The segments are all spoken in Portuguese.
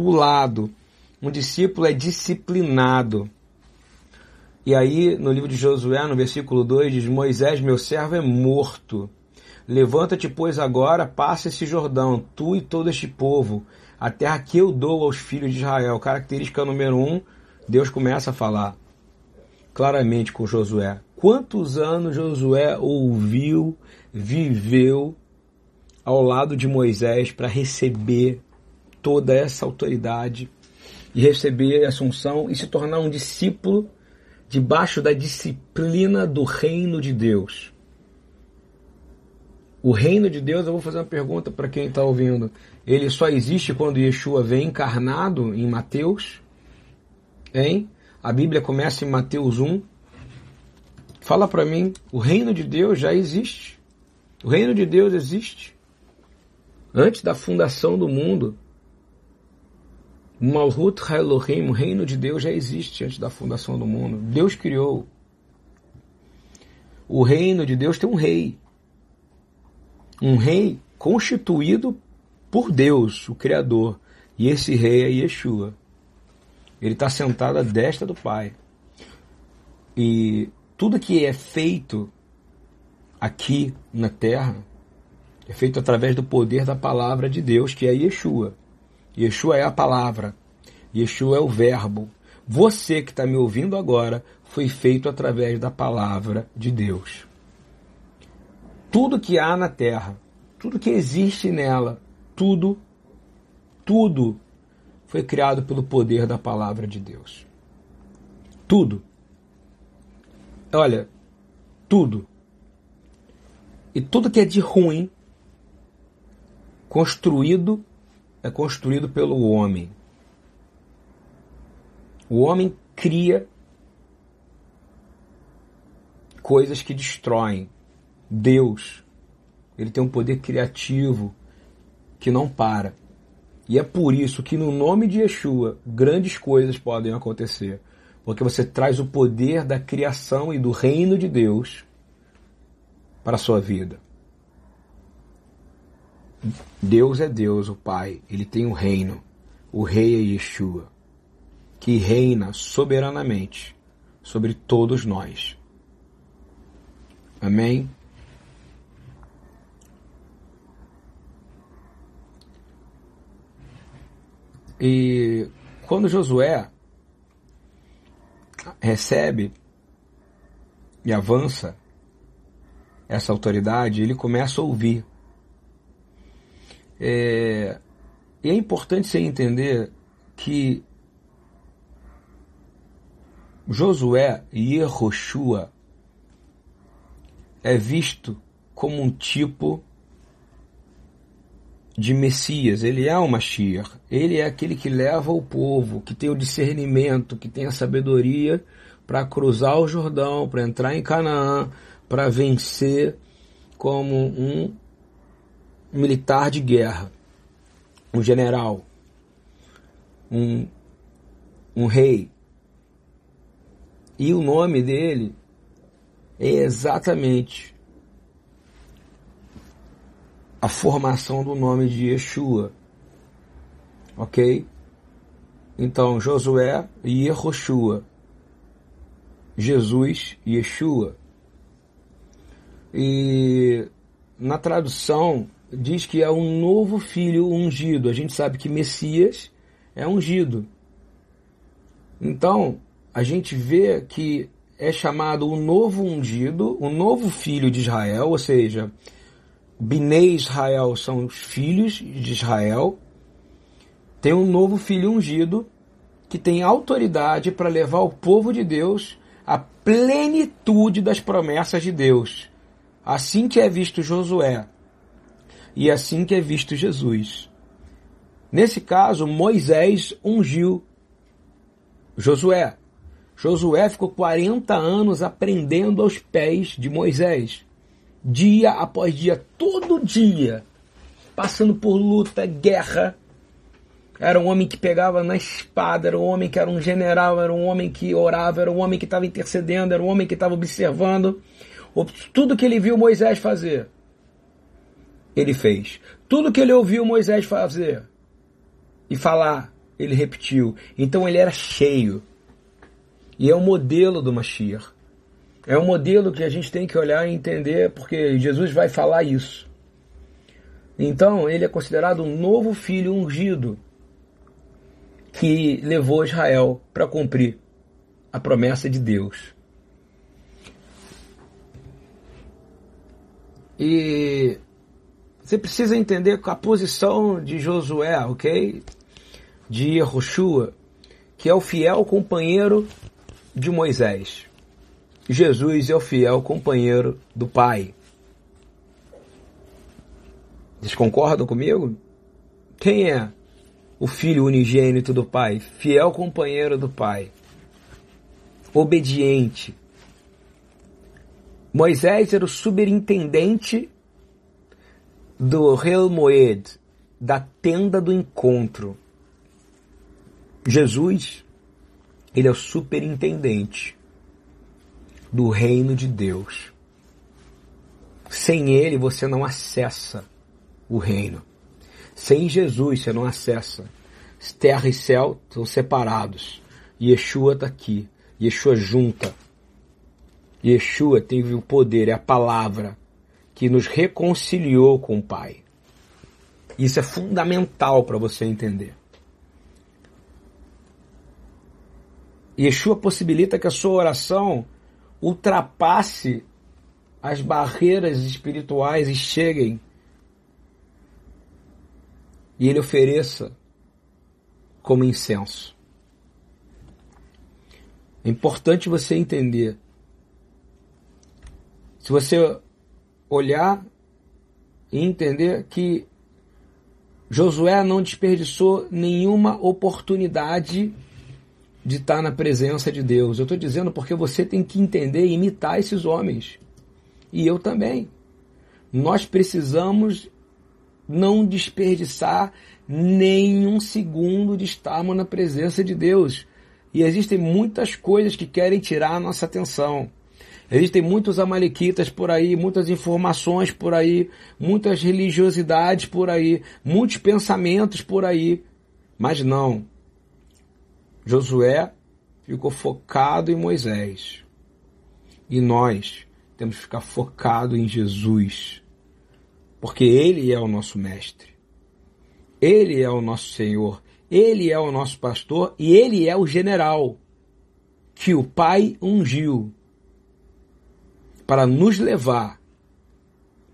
discipulado. Um discípulo é disciplinado. E aí, no livro de Josué, no versículo 2, diz: Moisés, meu servo, é morto. Levanta-te, pois, agora, passa esse Jordão, tu e todo este povo, a terra que eu dou aos filhos de Israel. Característica número um, Deus começa a falar claramente com Josué. Quantos anos Josué ouviu, viveu ao lado de Moisés para receber toda essa autoridade e receber a assunção e se tornar um discípulo debaixo da disciplina do reino de Deus. O reino de Deus, eu vou fazer uma pergunta para quem está ouvindo. Ele só existe quando Yeshua vem encarnado em Mateus? Hein? A Bíblia começa em Mateus 1. Fala para mim, o reino de Deus já existe. O reino de Deus existe. Antes da fundação do mundo. Malhut Elohim, o reino de Deus já existe antes da fundação do mundo. Deus criou. O reino de Deus tem um rei. Um rei constituído por Deus, o Criador. E esse rei é Yeshua. Ele está sentado à destra do Pai. E tudo que é feito aqui na terra é feito através do poder da palavra de Deus, que é Yeshua. Yeshua é a palavra. Yeshua é o verbo. Você que está me ouvindo agora foi feito através da palavra de Deus. Tudo que há na terra, tudo que existe nela, tudo, tudo foi criado pelo poder da palavra de Deus. Tudo. Olha, tudo. E tudo que é de ruim, construído, é construído pelo homem. O homem cria coisas que destroem. Deus, ele tem um poder criativo que não para. E é por isso que no nome de Yeshua grandes coisas podem acontecer. Porque você traz o poder da criação e do reino de Deus para a sua vida. Deus é Deus, o Pai. Ele tem um reino. O rei é Yeshua, que reina soberanamente sobre todos nós. Amém? E quando Josué recebe e avança essa autoridade, ele começa a ouvir. É, e é importante você entender que Josué e Yehoshua é visto como um tipo de Messias, ele é o Mashiach, ele é aquele que leva o povo, que tem o discernimento, que tem a sabedoria para cruzar o Jordão, para entrar em Canaã, para vencer como um militar de guerra, um general, um, um rei. E o nome dele é exatamente a formação do nome de Yeshua. Ok? Então, Josué e Yehoshua. Jesus e Yeshua. E na tradução diz que é um novo filho ungido. A gente sabe que Messias é ungido. Então, a gente vê que é chamado o novo ungido, o novo filho de Israel, ou seja, Binei Israel são os filhos de Israel. Tem um novo filho ungido que tem autoridade para levar o povo de Deus à plenitude das promessas de Deus. Assim que é visto Josué e assim que é visto Jesus. Nesse caso, Moisés ungiu Josué. Josué ficou 40 anos aprendendo aos pés de Moisés dia após dia, todo dia, passando por luta, guerra. Era um homem que pegava na espada, era um homem que era um general, era um homem que orava, era um homem que estava intercedendo, era um homem que estava observando. Tudo que ele viu Moisés fazer, ele fez. Tudo que ele ouviu Moisés fazer e falar, ele repetiu. Então ele era cheio. E é o modelo do Mashiach. É um modelo que a gente tem que olhar e entender, porque Jesus vai falar isso. Então, ele é considerado um novo filho ungido que levou Israel para cumprir a promessa de Deus. E você precisa entender a posição de Josué, ok? De Yehoshua, que é o fiel companheiro de Moisés. Jesus é o fiel companheiro do Pai. Vocês concordam comigo? Quem é o filho unigênito do Pai? Fiel companheiro do Pai. Obediente. Moisés era o superintendente do Rel Moed, da tenda do encontro. Jesus, ele é o superintendente do reino de Deus. Sem ele você não acessa o reino. Sem Jesus você não acessa. Terra e céu estão separados. Yeshua está aqui. Yeshua junta. Yeshua teve o poder, é a palavra que nos reconciliou com o Pai. Isso é fundamental para você entender. Yeshua possibilita que a sua oração ultrapasse as barreiras espirituais e cheguem e ele ofereça como incenso. É importante você entender. Se você olhar e entender que Josué não desperdiçou nenhuma oportunidade de estar na presença de Deus. Eu estou dizendo porque você tem que entender e imitar esses homens. E eu também. Nós precisamos não desperdiçar nenhum segundo de estarmos na presença de Deus. E existem muitas coisas que querem tirar a nossa atenção. Existem muitos amalequitas por aí, muitas informações por aí, muitas religiosidades por aí, muitos pensamentos por aí. Mas não. Josué ficou focado em Moisés. E nós temos que ficar focado em Jesus porque Ele é o nosso mestre, Ele é o nosso Senhor, Ele é o nosso pastor e Ele é o general que o Pai ungiu para nos levar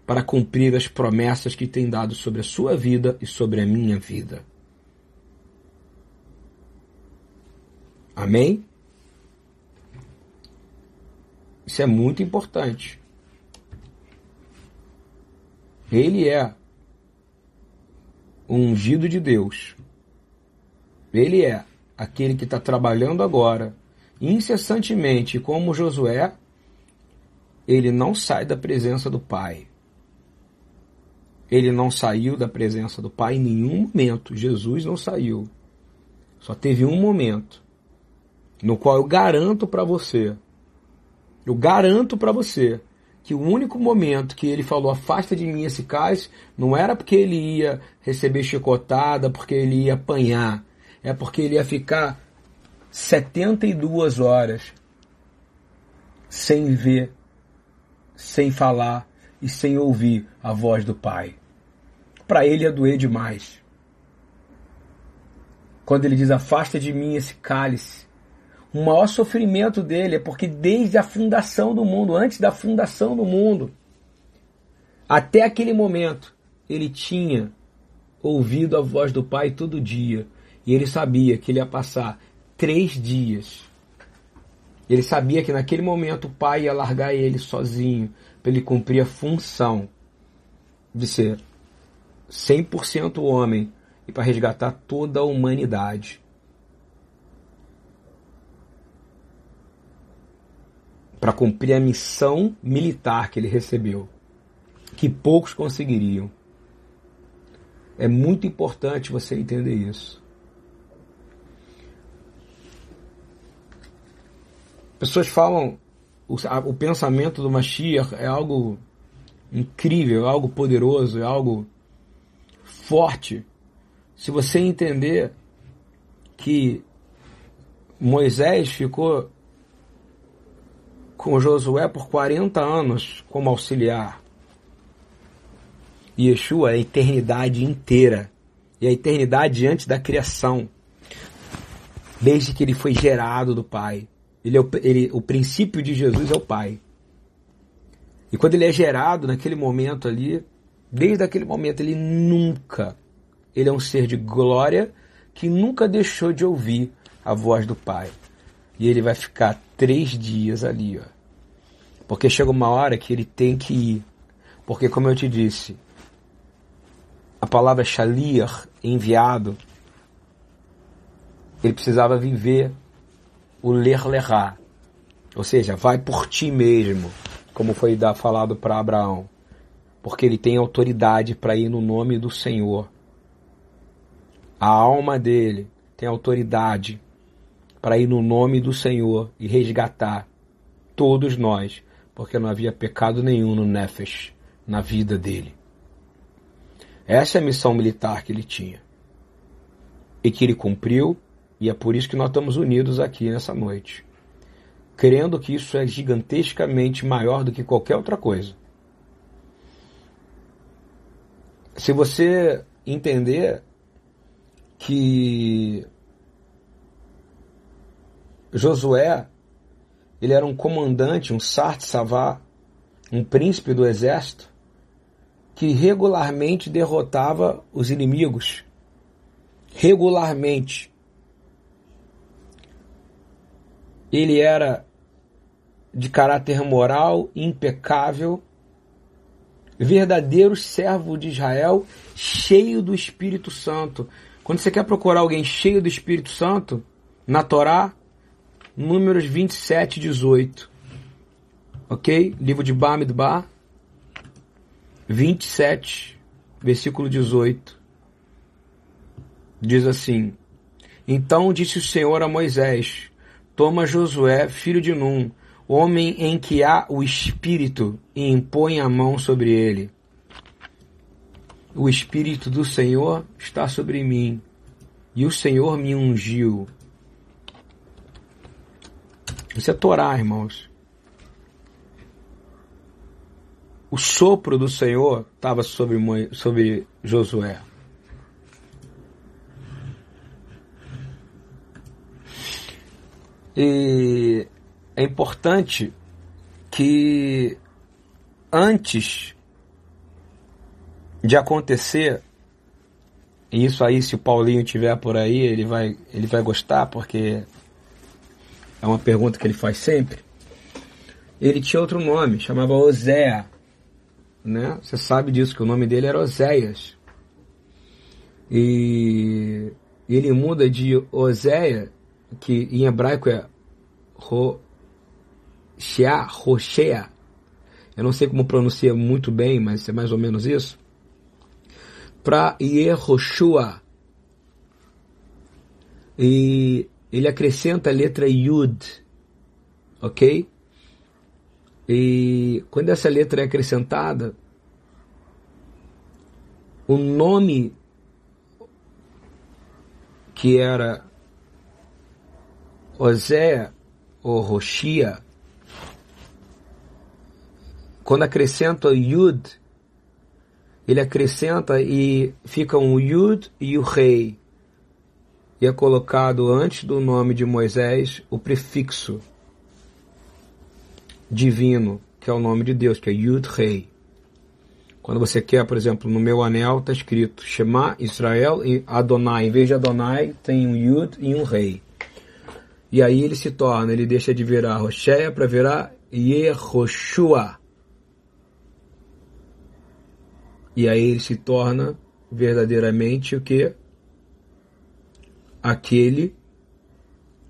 para cumprir as promessas que tem dado sobre a sua vida e sobre a minha vida. Amém? Isso é muito importante. Ele é o ungido de Deus. Ele é aquele que está trabalhando agora, incessantemente, como Josué, ele não sai da presença do Pai. Ele não saiu da presença do Pai em nenhum momento. Jesus não saiu. Só teve um momento no qual eu garanto para você, eu garanto para você que o único momento que ele falou afasta de mim esse cálice não era porque ele ia receber chicotada, porque ele ia apanhar, é porque ele ia ficar 72 horas sem ver, sem falar e sem ouvir a voz do Pai. Para ele ia doer demais. Quando ele diz afasta de mim esse cálice, o maior sofrimento dele é porque desde a fundação do mundo, antes da fundação do mundo, até aquele momento, ele tinha ouvido a voz do Pai todo dia. E ele sabia que ele ia passar três dias. Ele sabia que naquele momento o Pai ia largar ele sozinho para ele cumprir a função de ser 100% homem e para resgatar toda a humanidade. Para cumprir a missão militar que ele recebeu, que poucos conseguiriam. É muito importante você entender isso. Pessoas falam o, o pensamento do Mashiach é algo incrível, é algo poderoso, é algo forte. Se você entender que Moisés ficou com Josué por 40 anos como auxiliar. Yeshua é a eternidade inteira. E a eternidade antes da criação. Desde que ele foi gerado do Pai. Ele é o, ele, o princípio de Jesus é o Pai. E quando ele é gerado naquele momento ali, desde aquele momento ele nunca, ele é um ser de glória que nunca deixou de ouvir a voz do Pai. E ele vai ficar três dias ali, ó. Porque chega uma hora que ele tem que ir. Porque, como eu te disse, a palavra shalir, enviado, ele precisava viver o ler lerá. Ou seja, vai por ti mesmo, como foi falado para Abraão. Porque ele tem autoridade para ir no nome do Senhor. A alma dele tem autoridade para ir no nome do Senhor e resgatar todos nós, porque não havia pecado nenhum no Nefesh, na vida dele. Essa é a missão militar que ele tinha. E que ele cumpriu, e é por isso que nós estamos unidos aqui nessa noite. Crendo que isso é gigantescamente maior do que qualquer outra coisa. Se você entender que Josué, ele era um comandante, um Sart Savá, um príncipe do exército, que regularmente derrotava os inimigos. Regularmente. Ele era de caráter moral impecável, verdadeiro servo de Israel, cheio do Espírito Santo. Quando você quer procurar alguém cheio do Espírito Santo, na Torá, Números 27, 18. Ok? Livro de Bamidbar, 27, versículo 18. Diz assim: Então disse o Senhor a Moisés: Toma Josué, filho de Num, homem em que há o Espírito, e impõe a mão sobre ele. O Espírito do Senhor está sobre mim, e o Senhor me ungiu isso é Torá, irmãos. O sopro do Senhor estava sobre, sobre Josué. E é importante que antes de acontecer, e isso aí se o Paulinho tiver por aí, ele vai, ele vai gostar, porque é uma pergunta que ele faz sempre. Ele tinha outro nome, chamava Osea. Né? Você sabe disso, que o nome dele era Oséias. E ele muda de Oséia, que em hebraico é Roshea, Roshea. Eu não sei como pronuncia muito bem, mas é mais ou menos isso. Para Yehoshua. E ele acrescenta a letra Yud, ok? E quando essa letra é acrescentada, o nome que era Osé ou Roshia, quando acrescenta Yud, ele acrescenta e fica um Yud e o rei e é colocado antes do nome de Moisés o prefixo divino, que é o nome de Deus, que é Yud Rei. Quando você quer, por exemplo, no meu anel está escrito Shema Israel e Adonai. Em vez de Adonai, tem um Yud e um Rei. E aí ele se torna, ele deixa de virar Rocheia para virar Yehoshua. E aí ele se torna verdadeiramente o que? Aquele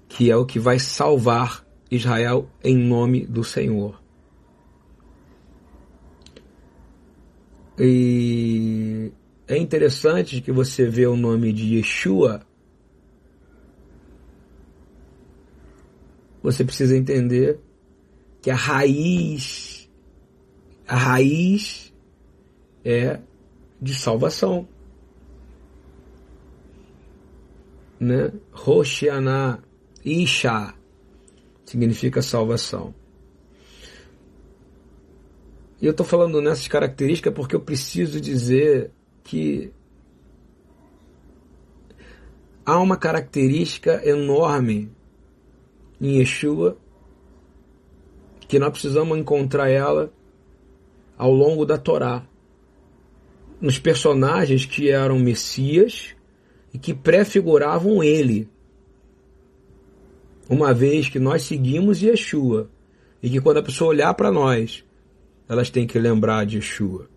que é o que vai salvar Israel em nome do Senhor. E é interessante que você vê o nome de Yeshua. Você precisa entender que a raiz, a raiz é de salvação. Né? Roshiana Isha significa salvação. E eu estou falando nessas características porque eu preciso dizer que há uma característica enorme em Yeshua que nós precisamos encontrar ela ao longo da Torá. Nos personagens que eram Messias e que prefiguravam ele. Uma vez que nós seguimos Yeshua e que quando a pessoa olhar para nós, elas têm que lembrar de Yeshua.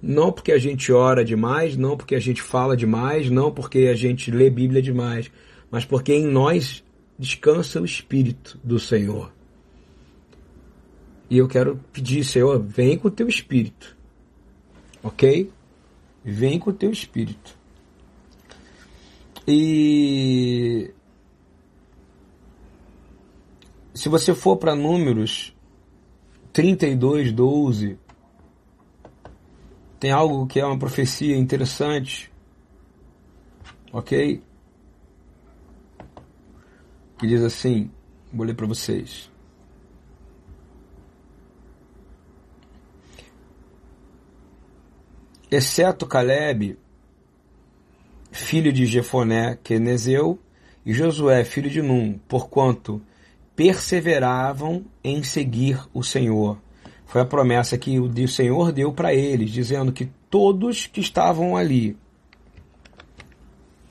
Não porque a gente ora demais, não porque a gente fala demais, não porque a gente lê Bíblia demais, mas porque em nós descansa o Espírito do Senhor. E eu quero pedir, Senhor, vem com o teu Espírito. Ok? Vem com o teu Espírito. E se você for para números 32, 12, tem algo que é uma profecia interessante, ok? Que diz assim, vou ler para vocês. Exceto Caleb, filho de Jefoné, Quenezeu, e Josué, filho de Num, porquanto perseveravam em seguir o Senhor. Foi a promessa que o Senhor deu para eles, dizendo que todos que estavam ali,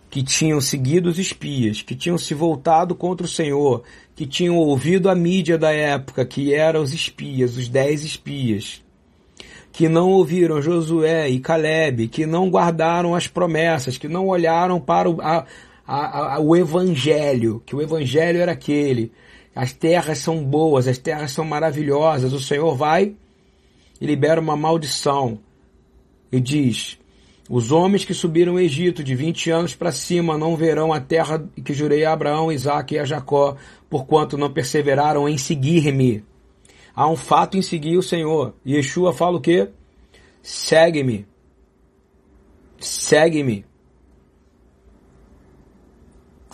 que tinham seguido os espias, que tinham se voltado contra o Senhor, que tinham ouvido a mídia da época, que eram os espias, os dez espias, que não ouviram Josué e Caleb, que não guardaram as promessas, que não olharam para o, a, a, a, o evangelho, que o evangelho era aquele, as terras são boas, as terras são maravilhosas. O Senhor vai e libera uma maldição e diz: Os homens que subiram o Egito de 20 anos para cima não verão a terra que jurei a Abraão, Isaac e a Jacó, porquanto não perseveraram em seguir-me. Há um fato em seguir o Senhor. E Yeshua fala o quê? Segue-me. Segue-me.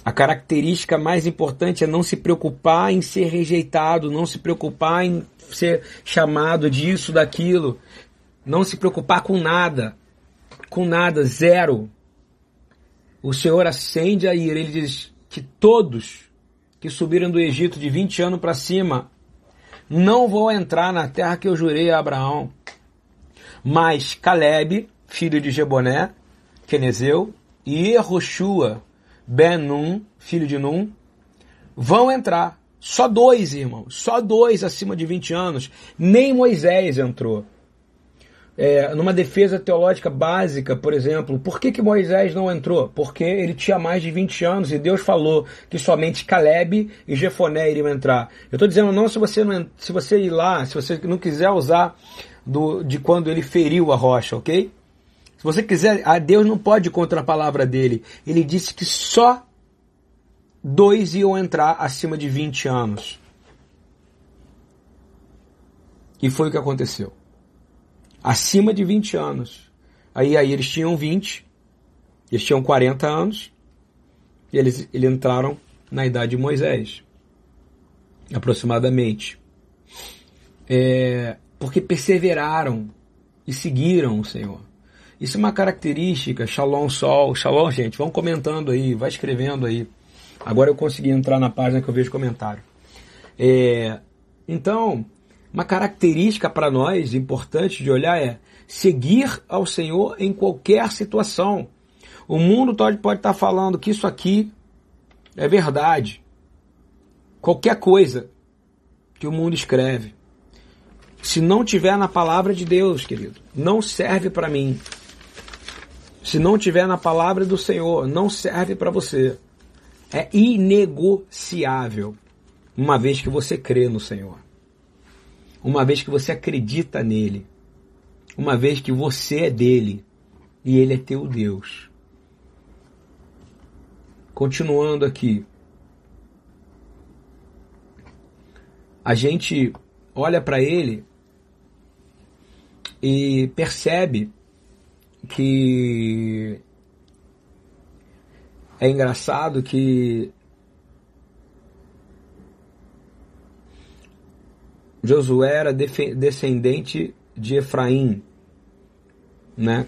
A característica mais importante é não se preocupar em ser rejeitado, não se preocupar em ser chamado disso, daquilo, não se preocupar com nada, com nada, zero. O Senhor acende a ira, ele diz que todos que subiram do Egito de 20 anos para cima não vão entrar na terra que eu jurei a Abraão. Mas Caleb, filho de Jeboné, Quenezeu, e Yehoshua, Ben-Nun, filho de Nun, vão entrar. Só dois, irmãos. Só dois acima de 20 anos. Nem Moisés entrou. É, numa defesa teológica básica, por exemplo, por que, que Moisés não entrou? Porque ele tinha mais de 20 anos e Deus falou que somente Caleb e Jefoné iriam entrar. Eu estou dizendo não se você não se você ir lá, se você não quiser usar do, de quando ele feriu a rocha, ok? Se você quiser, a Deus não pode contra a palavra dele. Ele disse que só dois iam entrar acima de 20 anos. E foi o que aconteceu. Acima de 20 anos. Aí, aí eles tinham 20, eles tinham 40 anos, e eles, eles entraram na idade de Moisés, aproximadamente. É, porque perseveraram e seguiram o Senhor. Isso é uma característica, Shalom Sol, Shalom gente, vão comentando aí, vai escrevendo aí. Agora eu consegui entrar na página que eu vejo comentário. É, então, uma característica para nós importante de olhar é seguir ao Senhor em qualquer situação. O mundo pode, pode estar falando que isso aqui é verdade. Qualquer coisa que o mundo escreve. Se não tiver na palavra de Deus, querido, não serve para mim. Se não tiver na palavra do Senhor, não serve para você. É inegociável, uma vez que você crê no Senhor. Uma vez que você acredita nele. Uma vez que você é dele e ele é teu Deus. Continuando aqui. A gente olha para ele e percebe que É engraçado que Josué era descendente de Efraim, né?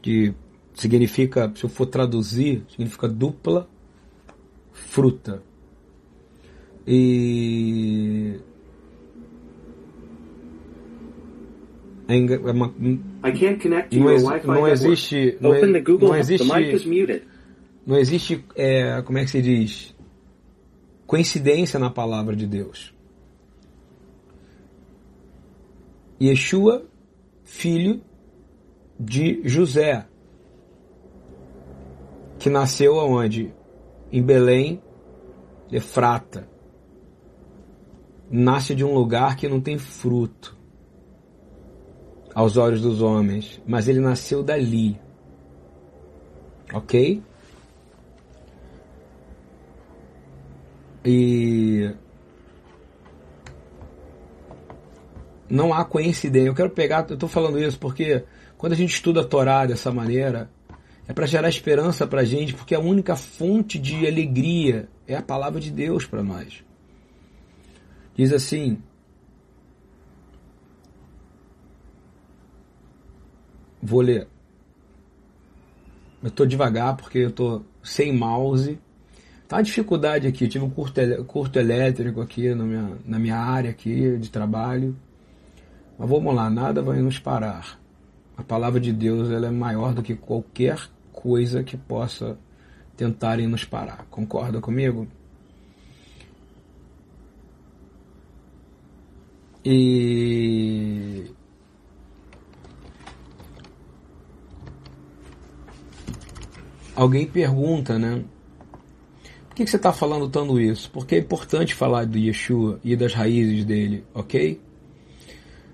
Que significa, se eu for traduzir, significa dupla fruta. E é uma, não, ex, não existe não, não existe não existe é, como é que se diz? Coincidência na palavra de Deus Yeshua, filho de José, que nasceu aonde? Em Belém, Efrata. Nasce de um lugar que não tem fruto aos olhos dos homens, mas ele nasceu dali. Ok? E não há coincidência. Eu quero pegar, eu estou falando isso porque quando a gente estuda a Torá dessa maneira, é para gerar esperança para a gente, porque a única fonte de alegria é a palavra de Deus para nós. Diz assim: Vou ler. Eu estou devagar porque eu estou sem mouse. Tá uma dificuldade aqui. Eu tive um curto, curto elétrico aqui na minha, na minha área aqui de trabalho. Mas vamos lá, nada vai nos parar. A palavra de Deus ela é maior do que qualquer coisa que possa tentarem nos parar. Concorda comigo? E alguém pergunta, né? Por que você está falando tanto isso? Porque é importante falar do Yeshua e das raízes dele, ok?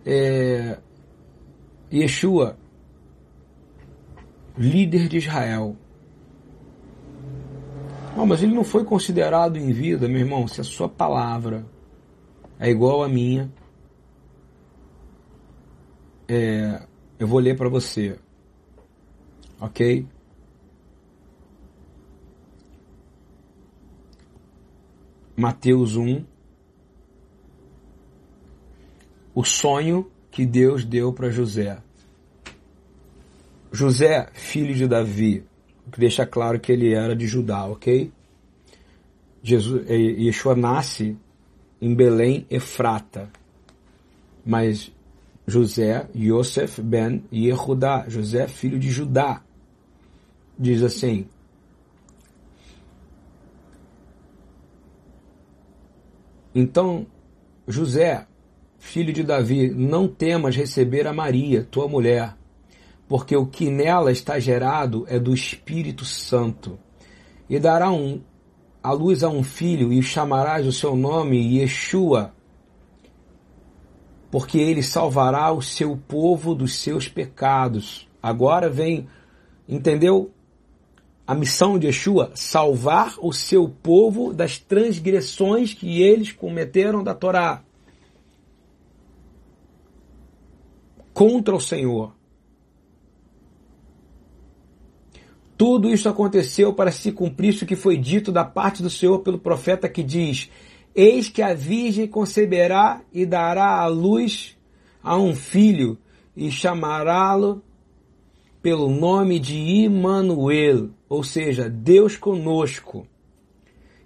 É, Yeshua, líder de Israel. Oh, mas ele não foi considerado em vida, meu irmão. Se a sua palavra é igual à minha, é, eu vou ler para você, ok? Mateus 1, o sonho que Deus deu para José. José, filho de Davi, que deixa claro que ele era de Judá, ok? Jesus, Yeshua nasce em Belém, Efrata, mas José, Yosef ben Yehudá, José, filho de Judá, diz assim, Então, José, filho de Davi, não temas receber a Maria, tua mulher, porque o que nela está gerado é do Espírito Santo. E dará um, a luz a um filho, e chamarás o seu nome Yeshua, porque ele salvará o seu povo dos seus pecados. Agora vem, entendeu? A missão de Yeshua, salvar o seu povo das transgressões que eles cometeram da Torá. Contra o Senhor. Tudo isso aconteceu para se cumprir o que foi dito da parte do Senhor pelo profeta que diz: Eis que a virgem conceberá e dará à luz a um filho e chamará-lo pelo nome de Imanuel, ou seja, Deus conosco.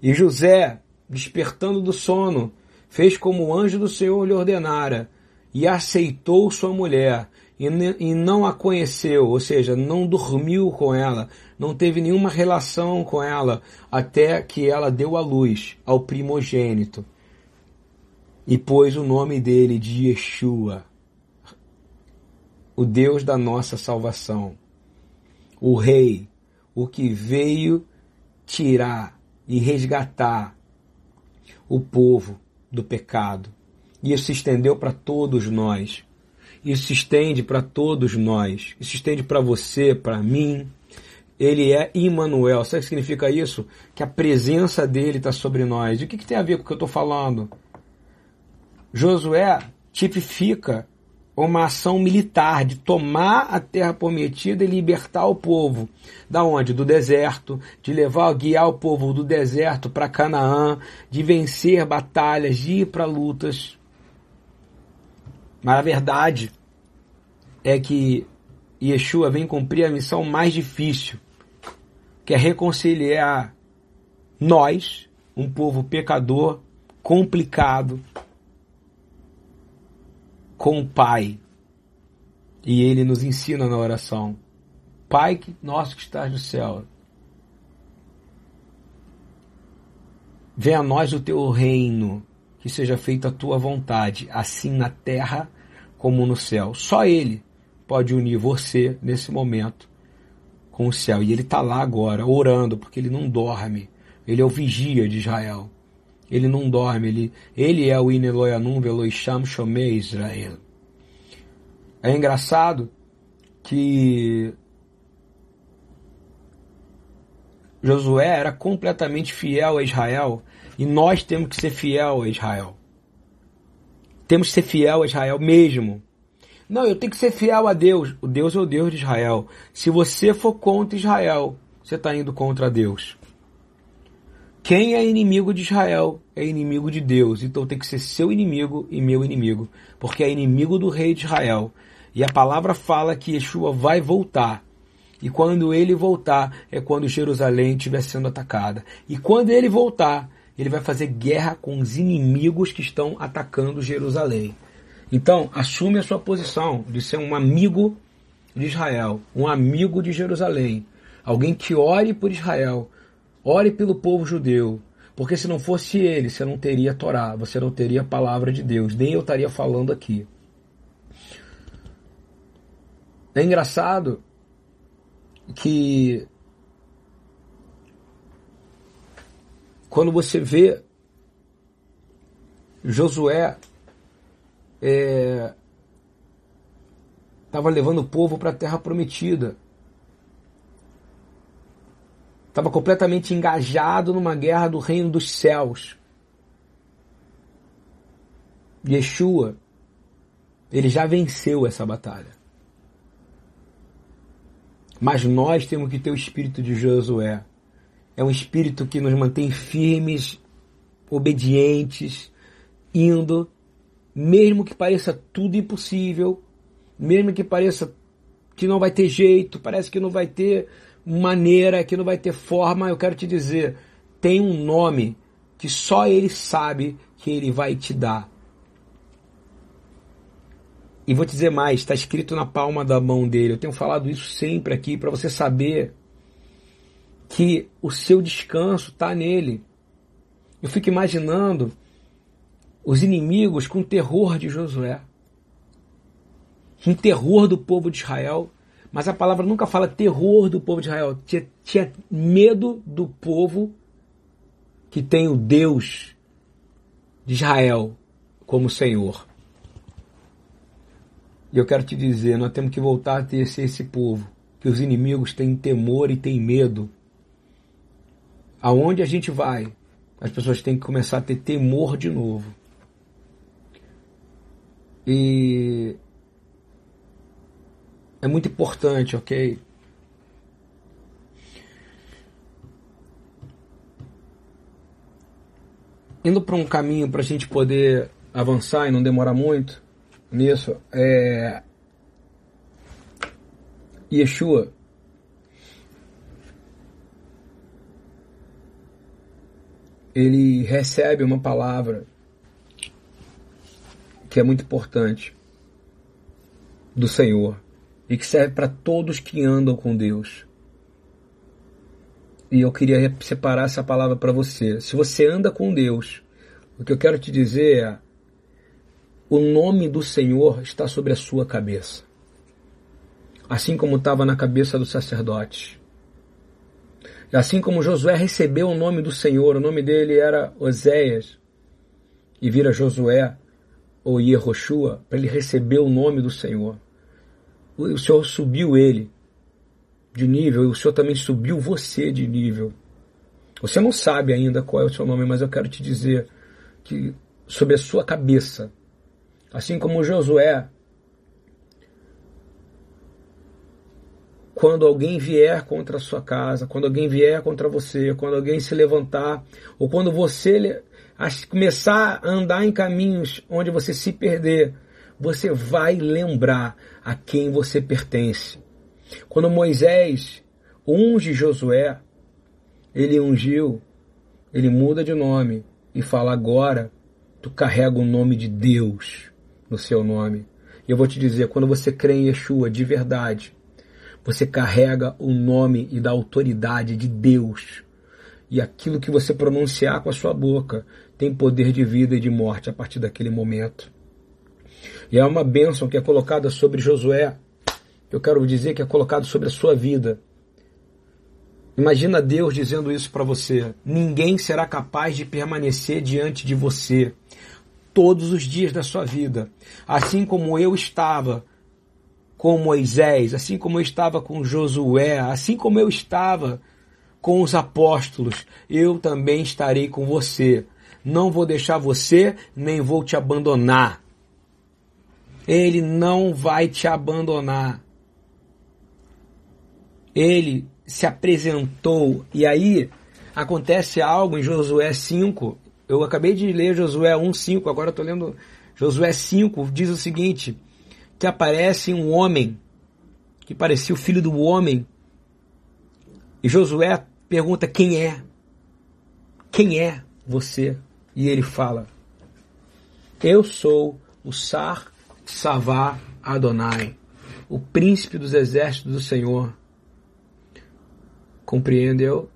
E José, despertando do sono, fez como o anjo do Senhor lhe ordenara e aceitou sua mulher e não a conheceu, ou seja, não dormiu com ela, não teve nenhuma relação com ela até que ela deu a luz ao primogênito e pôs o nome dele de Yeshua, o Deus da nossa salvação, o Rei, o que veio tirar e resgatar o povo do pecado. E isso se estendeu para todos nós. Isso se estende para todos nós. Isso se estende para você, para mim. Ele é Immanuel. Sabe o que significa isso? Que a presença dele está sobre nós. E o que, que tem a ver com o que eu estou falando? Josué tipifica uma ação militar de tomar a terra prometida e libertar o povo. Da onde? Do deserto, de levar, guiar o povo do deserto para Canaã, de vencer batalhas, de ir para lutas. Mas a verdade é que Yeshua vem cumprir a missão mais difícil, que é reconciliar nós, um povo pecador, complicado, com o Pai. E ele nos ensina na oração: Pai nosso que estás no céu, venha a nós o teu reino, que seja feita a tua vontade, assim na terra como no céu. Só Ele pode unir você nesse momento com o céu. E Ele está lá agora, orando, porque Ele não dorme. Ele é o vigia de Israel. Ele não dorme, ele, ele é o Ineloyanum Veloisham Shomei Israel. É engraçado que Josué era completamente fiel a Israel e nós temos que ser fiel a Israel. Temos que ser fiel a Israel mesmo. Não, eu tenho que ser fiel a Deus. O Deus é o Deus de Israel. Se você for contra Israel, você está indo contra Deus. Quem é inimigo de Israel é inimigo de Deus. Então tem que ser seu inimigo e meu inimigo, porque é inimigo do rei de Israel. E a palavra fala que Yeshua vai voltar. E quando ele voltar, é quando Jerusalém estiver sendo atacada. E quando ele voltar, ele vai fazer guerra com os inimigos que estão atacando Jerusalém. Então, assume a sua posição de ser um amigo de Israel, um amigo de Jerusalém, alguém que ore por Israel, Ore pelo povo judeu, porque se não fosse ele, você não teria Torá, você não teria a palavra de Deus, nem eu estaria falando aqui. É engraçado que quando você vê Josué estava é, levando o povo para a terra prometida estava completamente engajado numa guerra do reino dos céus. Yeshua, ele já venceu essa batalha. Mas nós temos que ter o espírito de Josué. É um espírito que nos mantém firmes, obedientes, indo, mesmo que pareça tudo impossível, mesmo que pareça que não vai ter jeito, parece que não vai ter maneira, que não vai ter forma, eu quero te dizer, tem um nome que só ele sabe que ele vai te dar. E vou te dizer mais, está escrito na palma da mão dele. Eu tenho falado isso sempre aqui para você saber que o seu descanso está nele. Eu fico imaginando os inimigos com terror de Josué, com terror do povo de Israel, mas a palavra nunca fala terror do povo de Israel. Tinha, tinha medo do povo que tem o Deus de Israel como Senhor. E eu quero te dizer, nós temos que voltar a ter esse, esse povo, que os inimigos têm temor e têm medo. Aonde a gente vai, as pessoas têm que começar a ter temor de novo. E é muito importante, ok? Indo para um caminho para a gente poder avançar e não demorar muito nisso, é. Yeshua. Ele recebe uma palavra que é muito importante do Senhor e que serve para todos que andam com Deus. E eu queria separar essa palavra para você. Se você anda com Deus, o que eu quero te dizer é: o nome do Senhor está sobre a sua cabeça. Assim como estava na cabeça dos sacerdotes. Assim como Josué recebeu o nome do Senhor, o nome dele era Oséias, e vira Josué ou Yehoshua, para ele receber o nome do Senhor o Senhor subiu ele de nível e o Senhor também subiu você de nível. Você não sabe ainda qual é o seu nome, mas eu quero te dizer que sobre a sua cabeça, assim como Josué quando alguém vier contra a sua casa, quando alguém vier contra você, quando alguém se levantar, ou quando você começar a andar em caminhos onde você se perder, você vai lembrar a quem você pertence. Quando Moisés unge Josué, ele ungiu, ele muda de nome e fala agora tu carrega o nome de Deus no seu nome. E eu vou te dizer, quando você crê em Yeshua de verdade, você carrega o nome e da autoridade de Deus. E aquilo que você pronunciar com a sua boca tem poder de vida e de morte a partir daquele momento. E é uma bênção que é colocada sobre Josué. Eu quero dizer que é colocado sobre a sua vida. Imagina Deus dizendo isso para você: ninguém será capaz de permanecer diante de você todos os dias da sua vida, assim como eu estava com Moisés, assim como eu estava com Josué, assim como eu estava com os apóstolos, eu também estarei com você. Não vou deixar você, nem vou te abandonar. Ele não vai te abandonar. Ele se apresentou e aí acontece algo em Josué 5. Eu acabei de ler Josué 1:5, agora estou lendo Josué 5, diz o seguinte: que aparece um homem que parecia o filho do homem. E Josué pergunta: Quem é? Quem é você? E ele fala: Eu sou o Sar Savá Adonai, o príncipe dos exércitos do Senhor. Compreendeu?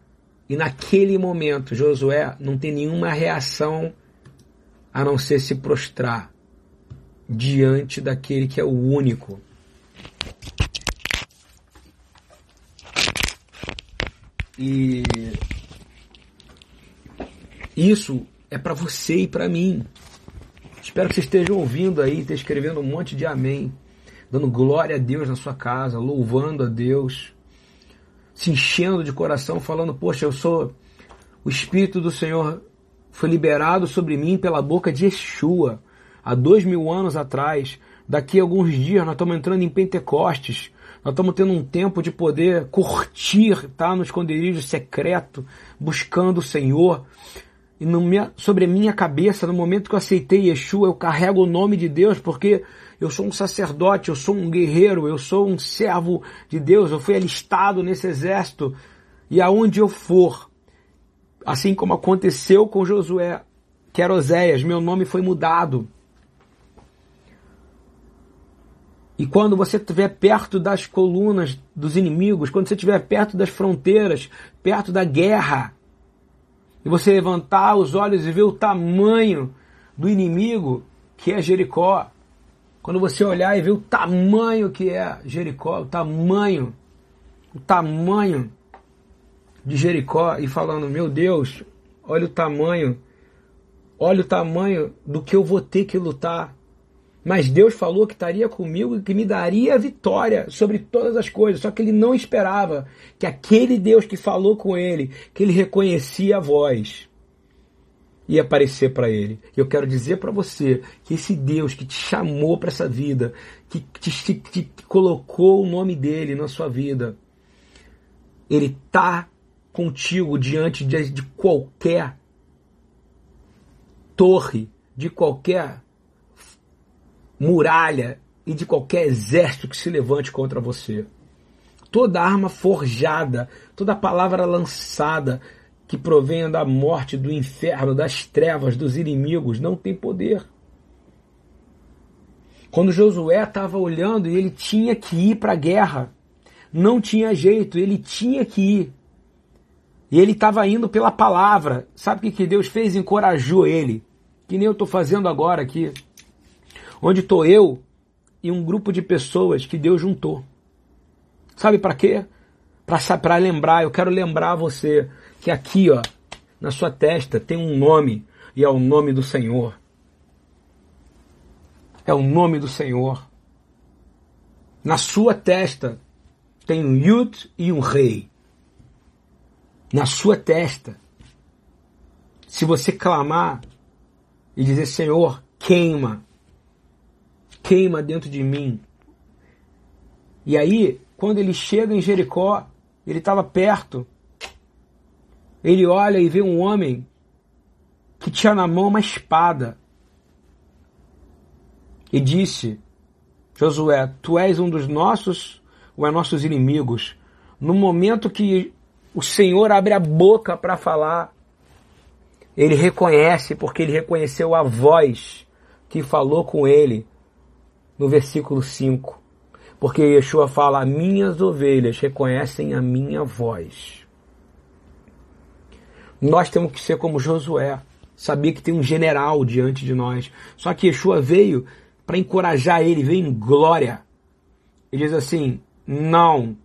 E naquele momento, Josué não tem nenhuma reação a não ser se prostrar diante daquele que é o único. E isso é para você e para mim. Espero que vocês estejam ouvindo aí, estejam escrevendo um monte de amém, dando glória a Deus na sua casa, louvando a Deus, se enchendo de coração, falando: Poxa, eu sou. O Espírito do Senhor foi liberado sobre mim pela boca de Yeshua há dois mil anos atrás. Daqui a alguns dias nós estamos entrando em Pentecostes. Nós estamos tendo um tempo de poder curtir, tá? No esconderijo secreto, buscando o Senhor. E minha, sobre a minha cabeça, no momento que eu aceitei Yeshua, eu carrego o nome de Deus, porque eu sou um sacerdote, eu sou um guerreiro, eu sou um servo de Deus, eu fui alistado nesse exército. E aonde eu for, assim como aconteceu com Josué, que era Oséias, meu nome foi mudado. E quando você estiver perto das colunas dos inimigos, quando você estiver perto das fronteiras, perto da guerra, e você levantar os olhos e ver o tamanho do inimigo que é Jericó, quando você olhar e ver o tamanho que é Jericó, o tamanho, o tamanho de Jericó, e falando, meu Deus, olha o tamanho, olha o tamanho do que eu vou ter que lutar. Mas Deus falou que estaria comigo e que me daria vitória sobre todas as coisas. Só que ele não esperava que aquele Deus que falou com ele, que ele reconhecia a voz, ia aparecer para ele. Eu quero dizer para você que esse Deus que te chamou para essa vida, que te, te, te, colocou o nome dele na sua vida, ele tá contigo diante de, de qualquer torre, de qualquer muralha e de qualquer exército que se levante contra você. Toda arma forjada, toda palavra lançada que provenha da morte, do inferno, das trevas, dos inimigos, não tem poder. Quando Josué estava olhando ele tinha que ir para a guerra, não tinha jeito, ele tinha que ir. E ele estava indo pela palavra. Sabe o que, que Deus fez? Encorajou ele. Que nem eu estou fazendo agora aqui onde estou eu e um grupo de pessoas que Deus juntou. Sabe para quê? Para lembrar, eu quero lembrar você que aqui, ó, na sua testa tem um nome e é o nome do Senhor. É o nome do Senhor. Na sua testa tem um Yud e um Rei. Na sua testa. Se você clamar e dizer, Senhor, queima queima dentro de mim. E aí, quando ele chega em Jericó, ele estava perto. Ele olha e vê um homem que tinha na mão uma espada. E disse: Josué, tu és um dos nossos ou é nossos inimigos? No momento que o Senhor abre a boca para falar, ele reconhece, porque ele reconheceu a voz que falou com ele no versículo 5. Porque Yeshua fala: Minhas ovelhas reconhecem a minha voz. Nós temos que ser como Josué, saber que tem um general diante de nós. Só que Yeshua veio para encorajar ele, veio em glória. Ele diz assim: Não.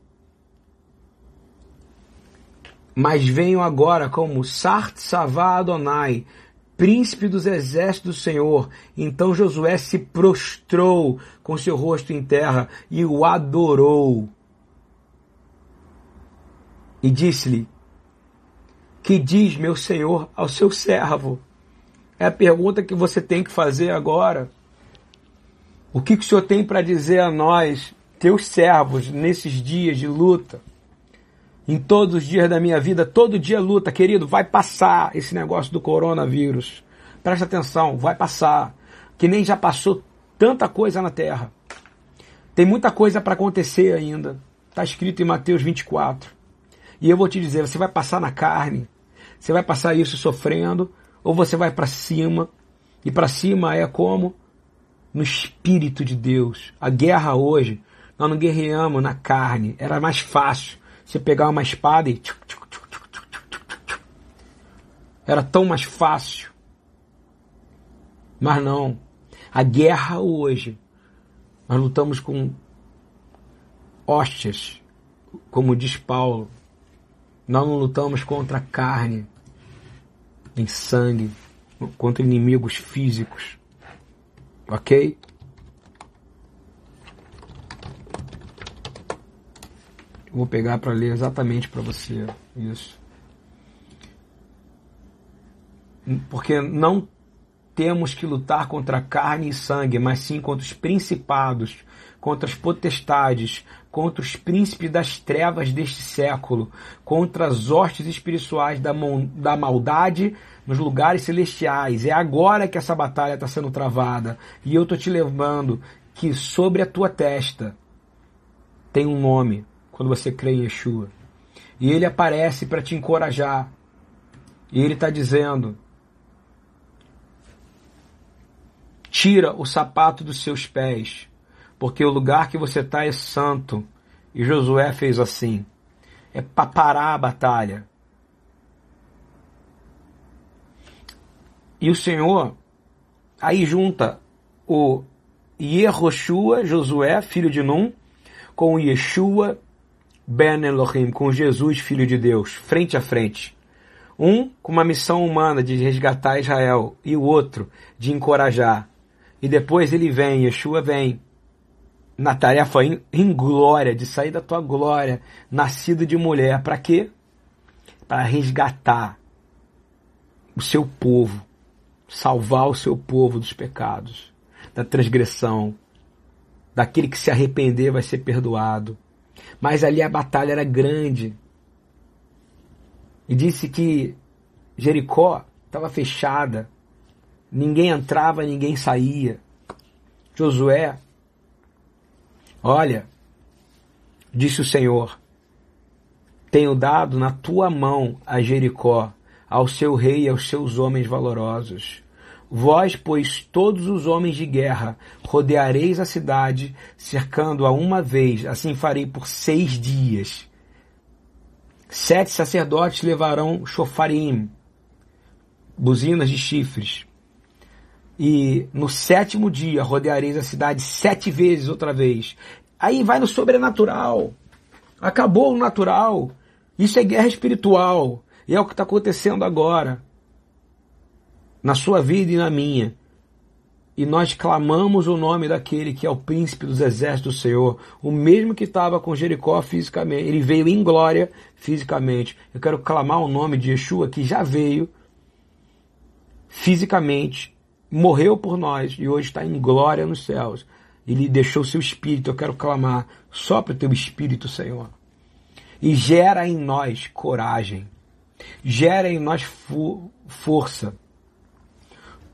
Mas venho agora como Sart Savá Adonai, príncipe dos exércitos do Senhor. Então Josué se prostrou com seu rosto em terra e o adorou. E disse-lhe: Que diz meu Senhor ao seu servo? É a pergunta que você tem que fazer agora. O que, que o Senhor tem para dizer a nós, teus servos, nesses dias de luta? Em todos os dias da minha vida, todo dia luta, querido, vai passar esse negócio do coronavírus. Presta atenção, vai passar. Que nem já passou tanta coisa na terra. Tem muita coisa para acontecer ainda. Está escrito em Mateus 24. E eu vou te dizer, você vai passar na carne, você vai passar isso sofrendo, ou você vai para cima. E para cima é como? No Espírito de Deus. A guerra hoje, nós não guerreamos na carne, era mais fácil você pegar uma espada e. Era tão mais fácil. Mas não. A guerra hoje, nós lutamos com hóstias, como diz Paulo. Nós não lutamos contra a carne, em sangue, contra inimigos físicos. Ok? Vou pegar para ler exatamente para você isso. Porque não temos que lutar contra carne e sangue, mas sim contra os principados, contra as potestades, contra os príncipes das trevas deste século, contra as hostes espirituais da, da maldade nos lugares celestiais. É agora que essa batalha está sendo travada. E eu estou te lembrando que sobre a tua testa tem um nome quando você crê em Yeshua. E ele aparece para te encorajar. E ele está dizendo: tira o sapato dos seus pés, porque o lugar que você está é santo. E Josué fez assim. É para parar a batalha. E o Senhor aí junta o Yehoshua, Josué, filho de Num, com o Yeshua, Ben Elohim, com Jesus, Filho de Deus, frente a frente. Um com uma missão humana de resgatar Israel e o outro de encorajar. E depois ele vem, Yeshua vem, na tarefa em, glória, de sair da tua glória, nascido de mulher. Para quê? Para resgatar o seu povo, salvar o seu povo dos pecados, da transgressão, daquele que se arrepender vai ser perdoado mas ali a batalha era grande. E disse que Jericó estava fechada, ninguém entrava, ninguém saía. Josué, olha, disse o Senhor, tenho dado na tua mão a Jericó, ao seu rei e aos seus homens valorosos. Vós, pois, todos os homens de guerra, rodeareis a cidade, cercando-a uma vez, assim farei por seis dias. Sete sacerdotes levarão chofarim, buzinas de chifres. E no sétimo dia rodeareis a cidade sete vezes outra vez. Aí vai no sobrenatural. Acabou o natural. Isso é guerra espiritual. E é o que está acontecendo agora na sua vida e na minha. E nós clamamos o nome daquele que é o príncipe dos exércitos do Senhor, o mesmo que estava com Jericó fisicamente. Ele veio em glória fisicamente. Eu quero clamar o nome de Yeshua, que já veio fisicamente, morreu por nós e hoje está em glória nos céus. Ele deixou seu espírito. Eu quero clamar Sopra o teu espírito, Senhor. E gera em nós coragem. Gera em nós força.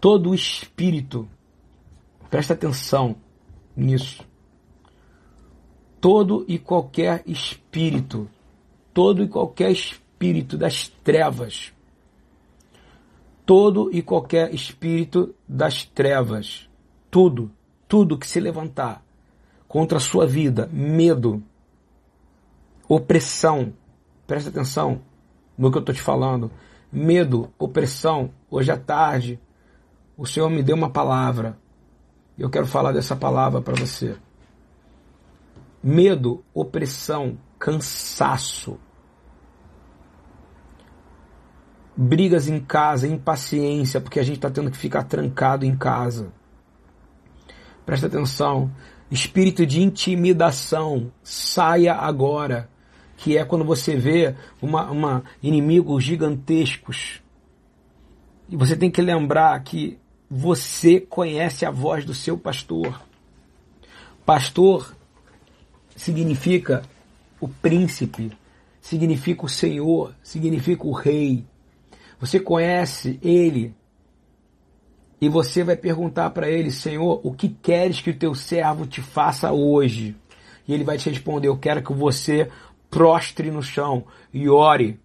Todo o espírito, presta atenção nisso. Todo e qualquer espírito, todo e qualquer espírito das trevas, todo e qualquer espírito das trevas, tudo, tudo que se levantar contra a sua vida, medo, opressão, presta atenção no que eu estou te falando, medo, opressão, hoje à tarde, o Senhor me deu uma palavra, eu quero falar dessa palavra para você. Medo, opressão, cansaço, brigas em casa, impaciência, porque a gente está tendo que ficar trancado em casa. Presta atenção. Espírito de intimidação, saia agora. Que é quando você vê uma, uma inimigos gigantescos. E você tem que lembrar que você conhece a voz do seu pastor. Pastor significa o príncipe, significa o Senhor, significa o rei. Você conhece ele e você vai perguntar para ele, Senhor, o que queres que o teu servo te faça hoje? E ele vai te responder, eu quero que você prostre no chão e ore.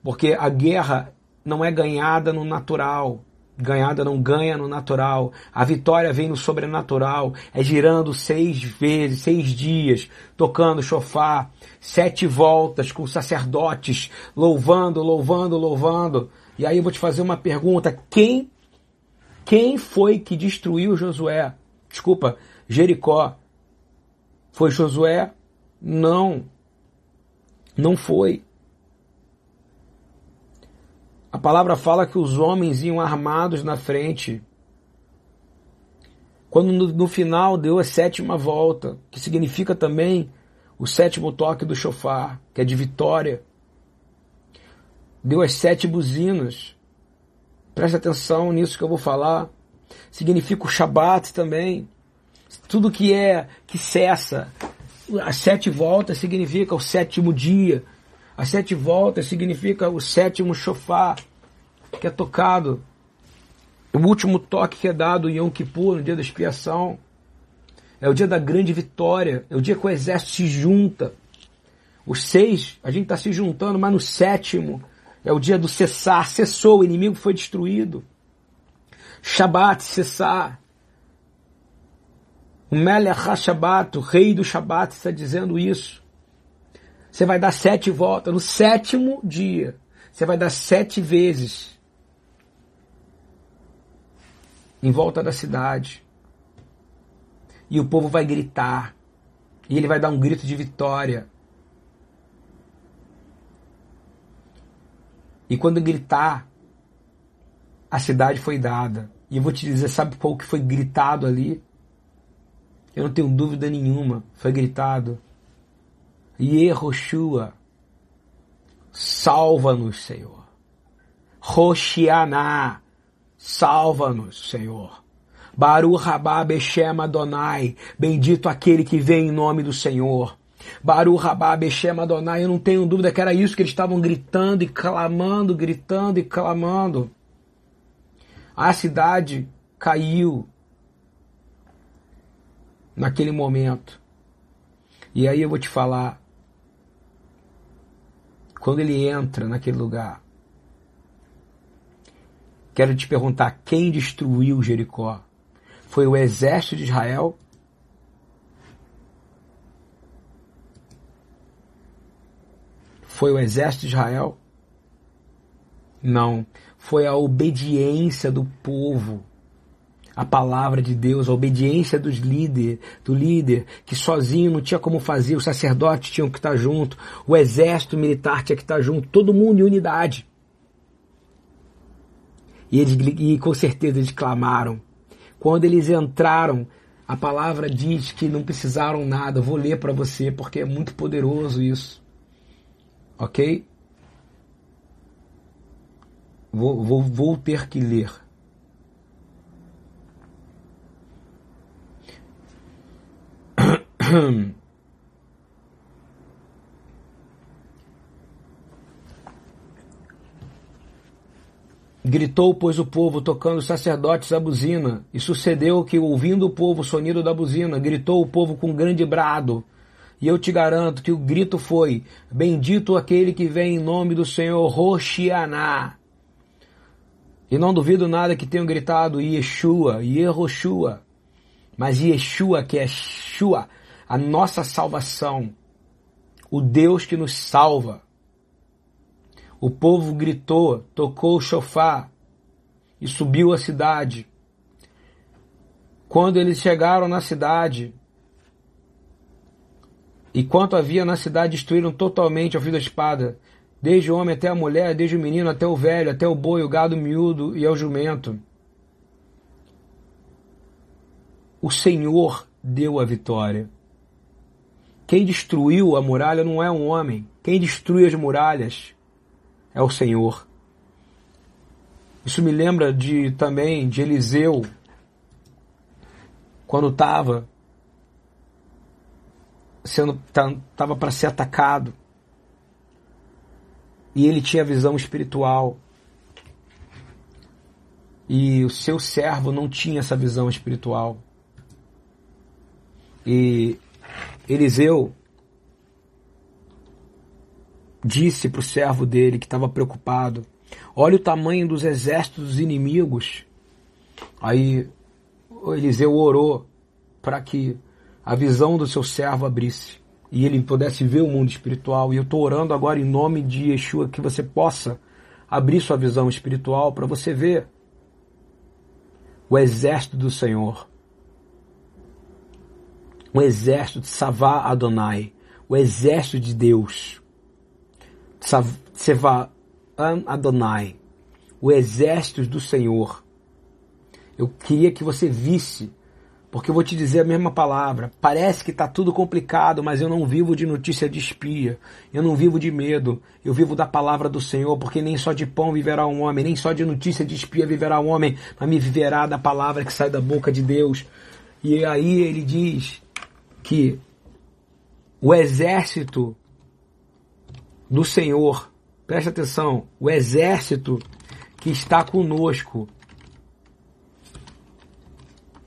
Porque a guerra não é ganhada no natural, ganhada não ganha no natural. A vitória vem no sobrenatural. É girando seis vezes, seis dias, tocando chofar, sete voltas com sacerdotes, louvando, louvando, louvando. E aí eu vou te fazer uma pergunta: quem, quem foi que destruiu Josué? Desculpa, Jericó. Foi Josué? Não. Não foi. A palavra fala que os homens iam armados na frente. Quando no, no, final deu a sétima volta, que significa também o sétimo toque do chofar, que é de vitória. Deu as sete buzinas. Preste atenção nisso que eu vou falar. Significa o Shabat também. Tudo que é, que cessa. As sete voltas significa o sétimo dia. As sete voltas significa o sétimo chofar que é tocado. O último toque que é dado em Yom Kippur, no dia da expiação. É o dia da grande vitória. É o dia que o exército se junta. Os seis, a gente está se juntando, mas no sétimo é o dia do cessar. Cessou, o inimigo foi destruído. Shabat, cessar. O Melech HaShabbat, o rei do Shabat, está dizendo isso. Você vai dar sete voltas. No sétimo dia, você vai dar sete vezes em volta da cidade. E o povo vai gritar. E ele vai dar um grito de vitória. E quando gritar, a cidade foi dada. E eu vou te dizer, sabe qual que foi gritado ali? Eu não tenho dúvida nenhuma. Foi gritado Yehoshua, salva-nos, Senhor. Roshianá, salva-nos, Senhor. Baru Rabá Beshem Adonai, bendito aquele que vem em nome do Senhor. Baru Rabá Beshem Adonai, eu não tenho dúvida que era isso que eles estavam gritando e clamando, gritando e clamando. A cidade caiu naquele momento. E aí eu vou te falar, quando ele entra naquele lugar. Quero te perguntar: quem destruiu Jericó? Foi o exército de Israel? Foi o exército de Israel? Não. Foi a obediência do povo a palavra de Deus, a obediência dos líder, do líder, que sozinho não tinha como fazer, os sacerdotes tinham que estar junto, o exército militar tinha que estar junto, todo mundo em unidade. E, eles, e com certeza eles clamaram. Quando eles entraram, a palavra diz que não precisaram nada. vou ler para você porque é muito poderoso isso. Ok? Vou, vou, vou ter que ler. Gritou, pois, o povo, tocando os sacerdotes a buzina. E sucedeu que, ouvindo o povo o sonido da buzina, gritou o povo com um grande brado. E eu te garanto que o grito foi: Bendito aquele que vem em nome do Senhor, Roxianá. E não duvido nada que tenham gritado Yeshua, Yehoshua. Mas Yeshua, que é Shua, a nossa salvação, o Deus que nos salva. O povo gritou, tocou o chofar e subiu a cidade. Quando eles chegaram na cidade, e quanto havia na cidade, destruíram totalmente ao fio da espada, desde o homem até a mulher, desde o menino até o velho, até o boi, o gado miúdo e ao jumento. O Senhor deu a vitória. Quem destruiu a muralha não é um homem. Quem destrui as muralhas é o Senhor. Isso me lembra de também de Eliseu, quando estava sendo estava para ser atacado e ele tinha visão espiritual e o seu servo não tinha essa visão espiritual e Eliseu disse para o servo dele que estava preocupado: Olha o tamanho dos exércitos dos inimigos. Aí Eliseu orou para que a visão do seu servo abrisse e ele pudesse ver o mundo espiritual. E eu estou orando agora em nome de Yeshua que você possa abrir sua visão espiritual para você ver o exército do Senhor. O exército de Savá Adonai, o exército de Deus. Sevaam Adonai, o exército do Senhor. Eu queria que você visse, porque eu vou te dizer a mesma palavra. Parece que está tudo complicado, mas eu não vivo de notícia de espia. Eu não vivo de medo. Eu vivo da palavra do Senhor, porque nem só de pão viverá um homem, nem só de notícia de espia viverá um homem, mas me viverá da palavra que sai da boca de Deus. E aí ele diz que o exército do Senhor. Preste atenção, o exército que está conosco,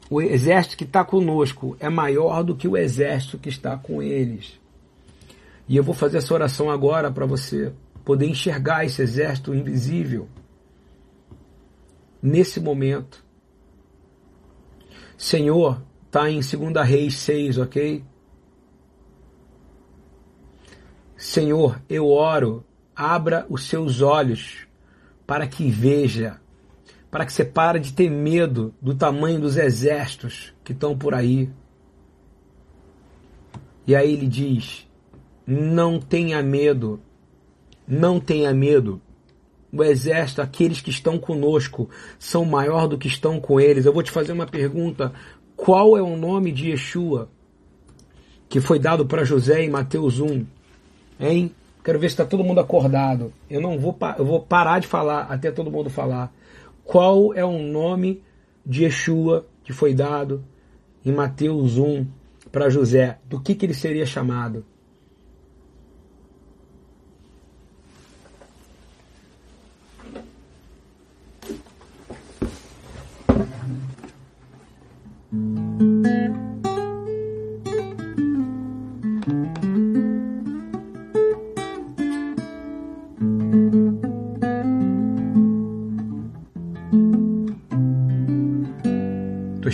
o exército que está conosco é maior do que o exército que está com eles. E eu vou fazer essa oração agora para você poder enxergar esse exército invisível nesse momento. Senhor, está em 2 Reis 6, ok? Senhor, eu oro, abra os seus olhos para que veja, para que você pare de ter medo do tamanho dos exércitos que estão por aí. E aí ele diz: não tenha medo, não tenha medo. O exército, aqueles que estão conosco, são maior do que estão com eles. Eu vou te fazer uma pergunta: qual é o nome de Yeshua que foi dado para José em Mateus 1? Hein? Quero ver se está todo mundo acordado. Eu não vou, eu vou parar de falar até todo mundo falar. Qual é o nome de Yeshua que foi dado em Mateus 1 para José? Do que, que ele seria chamado?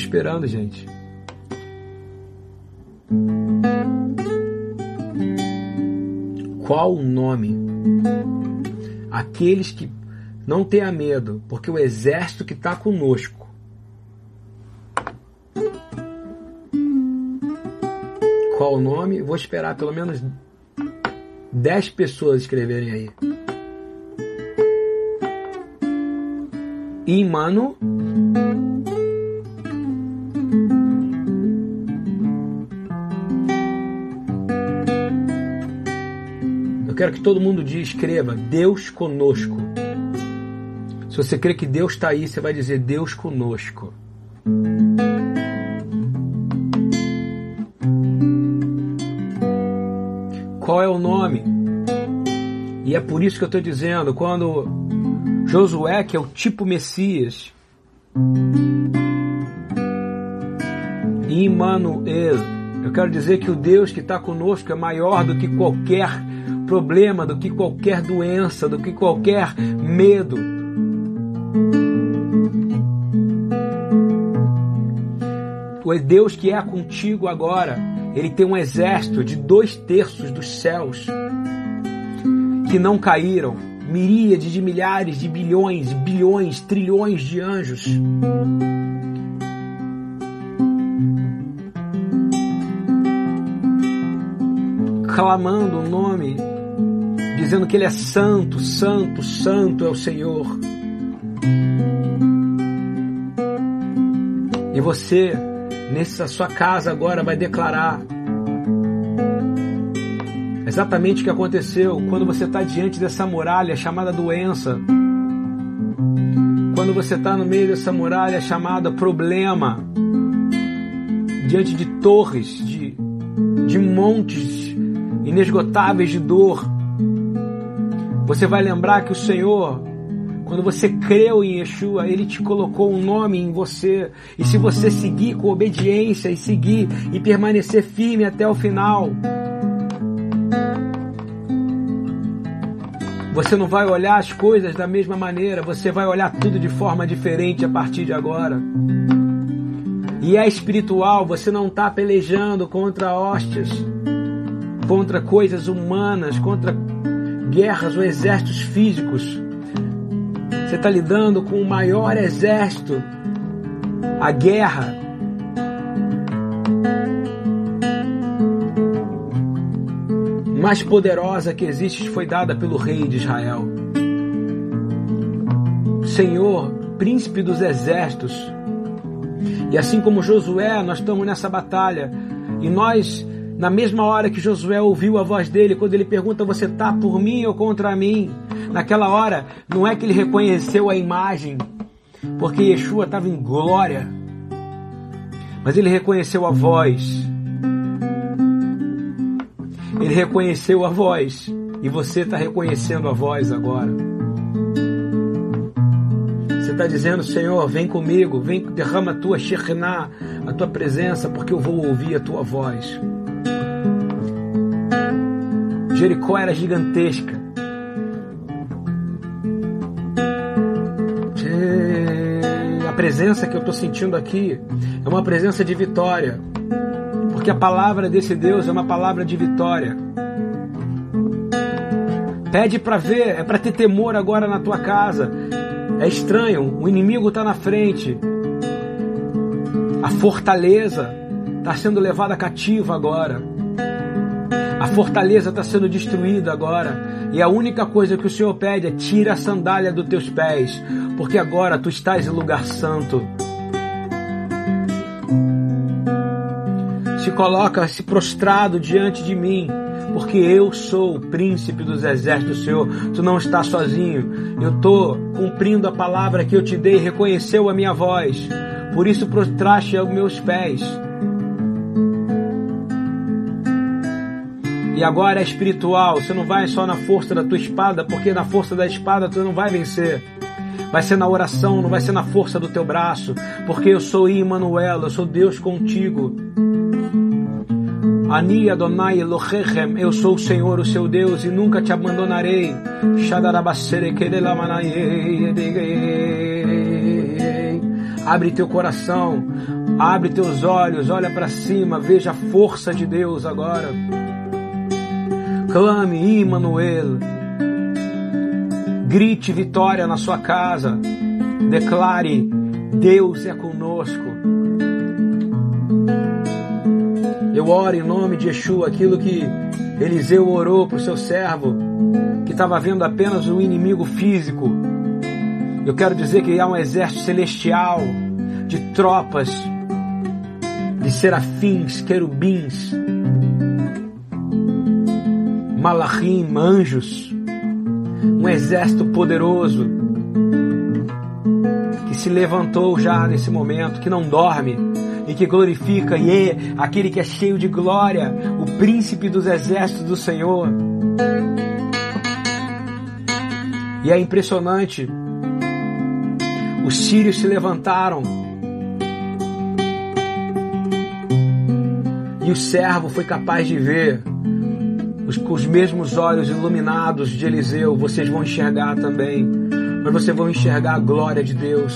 Esperando, gente. Qual o nome? Aqueles que não tenha medo, porque o exército que está conosco. Qual o nome? Vou esperar pelo menos 10 pessoas escreverem aí. Imano que todo mundo diga, escreva Deus conosco. Se você crê que Deus está aí, você vai dizer Deus conosco. Qual é o nome? E é por isso que eu estou dizendo, quando Josué, que é o tipo Messias. Emmanuel, eu quero dizer que o Deus que está conosco é maior do que qualquer problema, do que qualquer doença, do que qualquer medo. O Deus que é contigo agora, ele tem um exército de dois terços dos céus que não caíram, miríades de milhares de bilhões, bilhões, trilhões de anjos. Clamando o nome, dizendo que Ele é santo, santo, santo é o Senhor. E você, nessa sua casa agora, vai declarar exatamente o que aconteceu quando você está diante dessa muralha chamada doença. Quando você está no meio dessa muralha chamada problema, diante de torres, de, de montes inesgotáveis de dor, você vai lembrar que o Senhor, quando você creu em Yeshua, Ele te colocou um nome em você. E se você seguir com obediência e seguir e permanecer firme até o final, Você não vai olhar as coisas da mesma maneira, você vai olhar tudo de forma diferente a partir de agora. E é espiritual, você não está pelejando contra hóstias, contra coisas humanas, contra guerras ou exércitos físicos. Você está lidando com o maior exército, a guerra mais poderosa que existe foi dada pelo rei de Israel. Senhor, príncipe dos exércitos. E assim como Josué, nós estamos nessa batalha. E nós, na mesma hora que Josué ouviu a voz dele, quando ele pergunta: Você está por mim ou contra mim? Naquela hora, não é que ele reconheceu a imagem, porque Yeshua estava em glória, mas ele reconheceu a voz ele reconheceu a voz e você está reconhecendo a voz agora. Você está dizendo, Senhor, vem comigo, vem, derrama a tua Shekinah, a tua presença, porque eu vou ouvir a tua voz. Jericó era gigantesca. A presença que eu estou sentindo aqui é uma presença de vitória. Porque a palavra desse Deus é uma palavra de vitória. Pede para ver, é para ter temor agora na tua casa. É estranho, o inimigo está na frente. A fortaleza está sendo levada cativa agora. A fortaleza está sendo destruída agora. E a única coisa que o Senhor pede é tira a sandália dos teus pés, porque agora tu estás em lugar santo. se coloca-se prostrado diante de mim, porque eu sou o príncipe dos exércitos Senhor. Tu não estás sozinho. Eu estou cumprindo a palavra que eu te dei, reconheceu a minha voz. Por isso prostraste aos meus pés. E agora é espiritual. Você não vai só na força da tua espada, porque na força da espada tu não vai vencer. Vai ser na oração, não vai ser na força do teu braço, porque eu sou Emmanuel, eu sou Deus contigo. Ani Adonai Elohechem, eu sou o Senhor, o seu Deus, e nunca te abandonarei. Abre teu coração, abre teus olhos, olha para cima, veja a força de Deus agora. Clame, Emmanuel. Grite vitória na sua casa. Declare: Deus é conosco. Eu oro em nome de Yeshua, aquilo que Eliseu orou para o seu servo, que estava vendo apenas o inimigo físico. Eu quero dizer que há um exército celestial de tropas, de serafins, querubins, malachim, anjos, um exército poderoso que se levantou já nesse momento, que não dorme, e que glorifica, e é aquele que é cheio de glória, o príncipe dos exércitos do Senhor. E é impressionante Os sírios se levantaram. E o servo foi capaz de ver com os mesmos olhos iluminados de Eliseu, vocês vão enxergar também. Mas vocês vão enxergar a glória de Deus.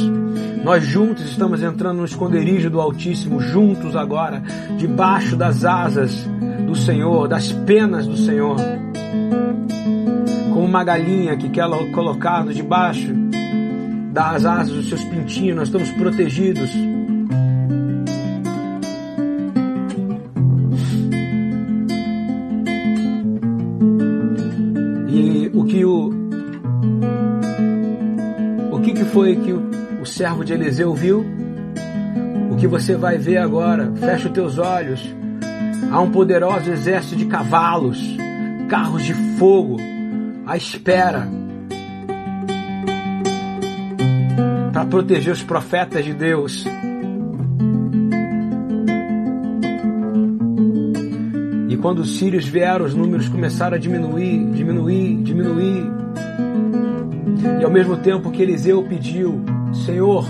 Nós juntos estamos entrando no esconderijo do Altíssimo, juntos agora, debaixo das asas do Senhor, das penas do Senhor. Como uma galinha que quer colocar debaixo das asas dos seus pintinhos, nós estamos protegidos. Servo de Eliseu viu? O que você vai ver agora? Fecha os teus olhos Há um poderoso exército de cavalos, carros de fogo à espera para proteger os profetas de Deus. E quando os sírios vieram, os números começaram a diminuir, diminuir, diminuir. E ao mesmo tempo que Eliseu pediu, Senhor,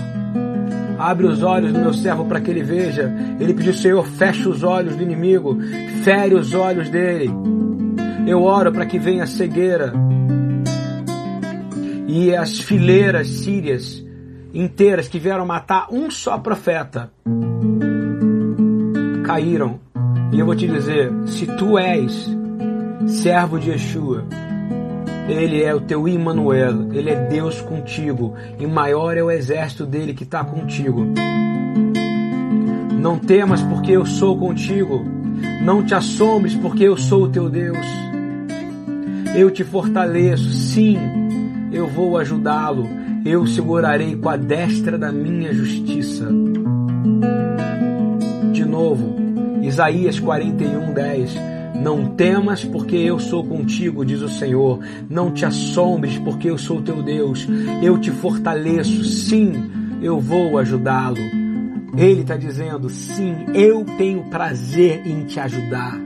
Abre os olhos do meu servo para que ele veja. Ele pediu, Senhor, fecha os olhos do inimigo, fere os olhos dele. Eu oro para que venha a cegueira. E as fileiras sírias inteiras que vieram matar um só profeta caíram. E eu vou te dizer: se tu és servo de Yeshua, ele é o teu Emmanuel, ele é Deus contigo, e maior é o exército dele que está contigo. Não temas, porque eu sou contigo. Não te assombres, porque eu sou o teu Deus. Eu te fortaleço, sim, eu vou ajudá-lo. Eu segurarei com a destra da minha justiça. De novo, Isaías 41, 10. Não temas, porque eu sou contigo, diz o Senhor. Não te assombres, porque eu sou teu Deus. Eu te fortaleço, sim, eu vou ajudá-lo. Ele está dizendo: sim, eu tenho prazer em te ajudar.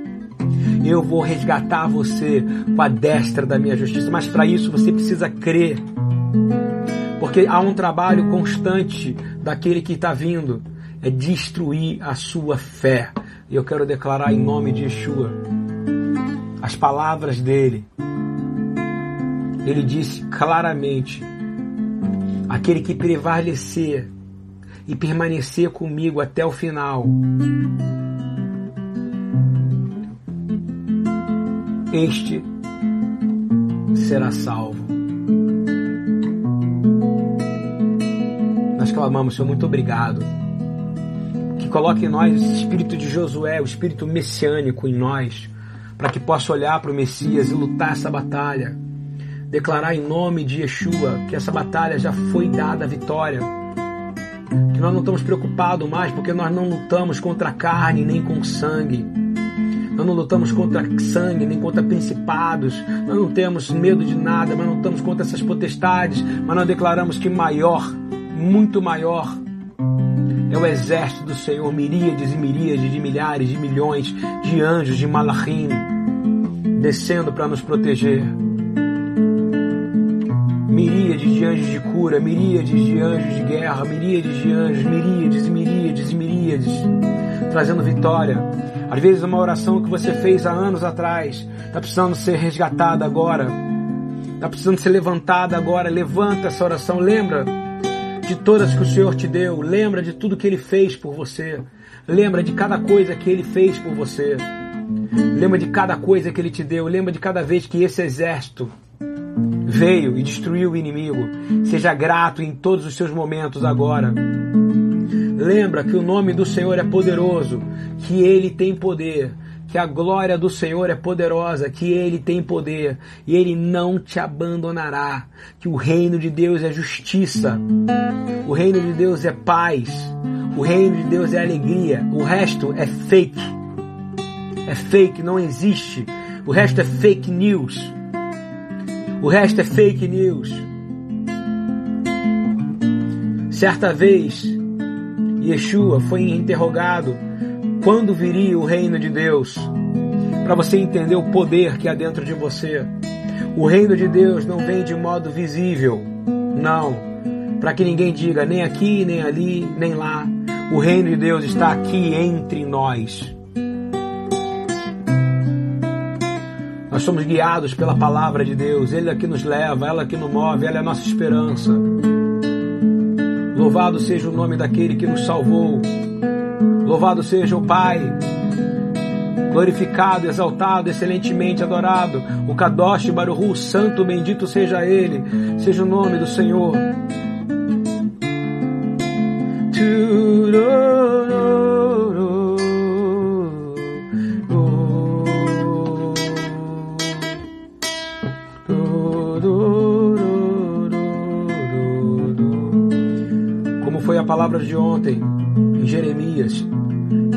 Eu vou resgatar você com a destra da minha justiça. Mas para isso você precisa crer. Porque há um trabalho constante daquele que está vindo. É destruir a sua fé. E eu quero declarar em nome de Yeshua as palavras dele. Ele disse claramente: aquele que prevalecer e permanecer comigo até o final, este será salvo. Nós clamamos, Senhor, muito obrigado. Que coloque em nós esse espírito de Josué, o espírito messiânico em nós para que possa olhar para o Messias e lutar essa batalha. Declarar em nome de Yeshua que essa batalha já foi dada a vitória. Que nós não estamos preocupados mais porque nós não lutamos contra a carne nem com sangue. Nós não lutamos contra sangue, nem contra principados. Nós não temos medo de nada, mas não lutamos contra essas potestades. Mas nós declaramos que maior, muito maior, é o exército do Senhor, miríades e miríades de milhares, de milhões de anjos, de malachim, descendo para nos proteger. Miríades de anjos de cura, miríades de anjos de guerra, miríades de anjos, miríades e miríades e miríades, trazendo vitória. Às vezes uma oração que você fez há anos atrás está precisando ser resgatada agora, está precisando ser levantada agora. Levanta essa oração, lembra? de todas que o Senhor te deu, lembra de tudo que Ele fez por você, lembra de cada coisa que Ele fez por você, lembra de cada coisa que Ele te deu, lembra de cada vez que esse exército veio e destruiu o inimigo. Seja grato em todos os seus momentos agora. Lembra que o nome do Senhor é poderoso, que Ele tem poder que a glória do Senhor é poderosa, que Ele tem poder e Ele não te abandonará, que o reino de Deus é justiça, o reino de Deus é paz, o reino de Deus é alegria, o resto é fake, é fake, não existe, o resto é fake news, o resto é fake news. Certa vez, Yeshua foi interrogado quando viria o reino de Deus? Para você entender o poder que há dentro de você. O reino de Deus não vem de modo visível. Não. para que ninguém diga nem aqui, nem ali, nem lá. O reino de Deus está aqui entre nós. Nós somos guiados pela palavra de Deus. Ele é que nos leva, ela que nos move, ela é a nossa esperança. Louvado seja o nome daquele que nos salvou. Louvado seja o Pai. Glorificado, exaltado, excelentemente adorado. O Kadosh Baruhu, santo, bendito seja ele. Seja o nome do Senhor. Como foi a palavra de ontem, em Jeremias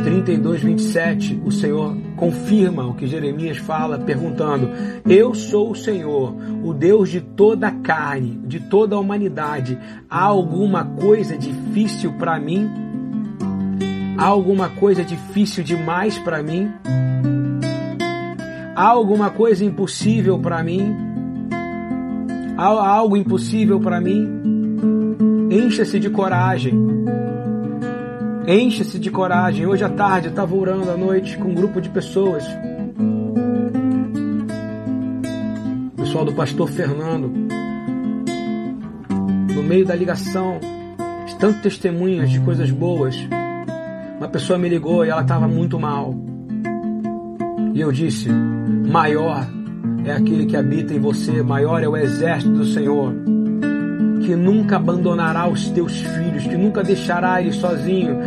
32, 27, o Senhor confirma o que Jeremias fala, perguntando: Eu sou o Senhor, o Deus de toda a carne, de toda a humanidade. Há alguma coisa difícil para mim? Há alguma coisa difícil demais para mim? Há alguma coisa impossível para mim? Há algo impossível para mim? Encha-se de coragem. Encha-se de coragem. Hoje à tarde eu estava orando à noite com um grupo de pessoas. O pessoal do pastor Fernando. No meio da ligação, de tantos testemunhas de coisas boas. Uma pessoa me ligou e ela estava muito mal. E eu disse: Maior é aquele que habita em você, maior é o exército do Senhor que nunca abandonará os teus filhos, que nunca deixará eles sozinhos.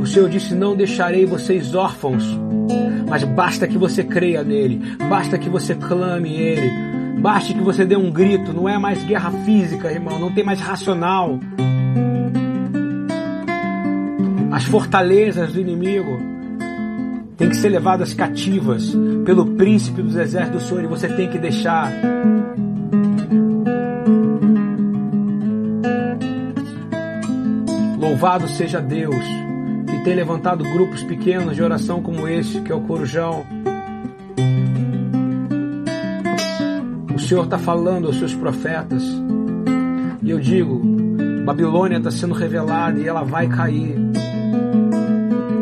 O Senhor disse: Não deixarei vocês órfãos, mas basta que você creia nele, basta que você clame ele, basta que você dê um grito. Não é mais guerra física, irmão, não tem mais racional. As fortalezas do inimigo têm que ser levadas cativas pelo príncipe dos exércitos do Senhor e você tem que deixar Louvado seja Deus que tem levantado grupos pequenos de oração como esse, que é o Corujão. O Senhor está falando aos seus profetas. E eu digo: Babilônia está sendo revelada e ela vai cair.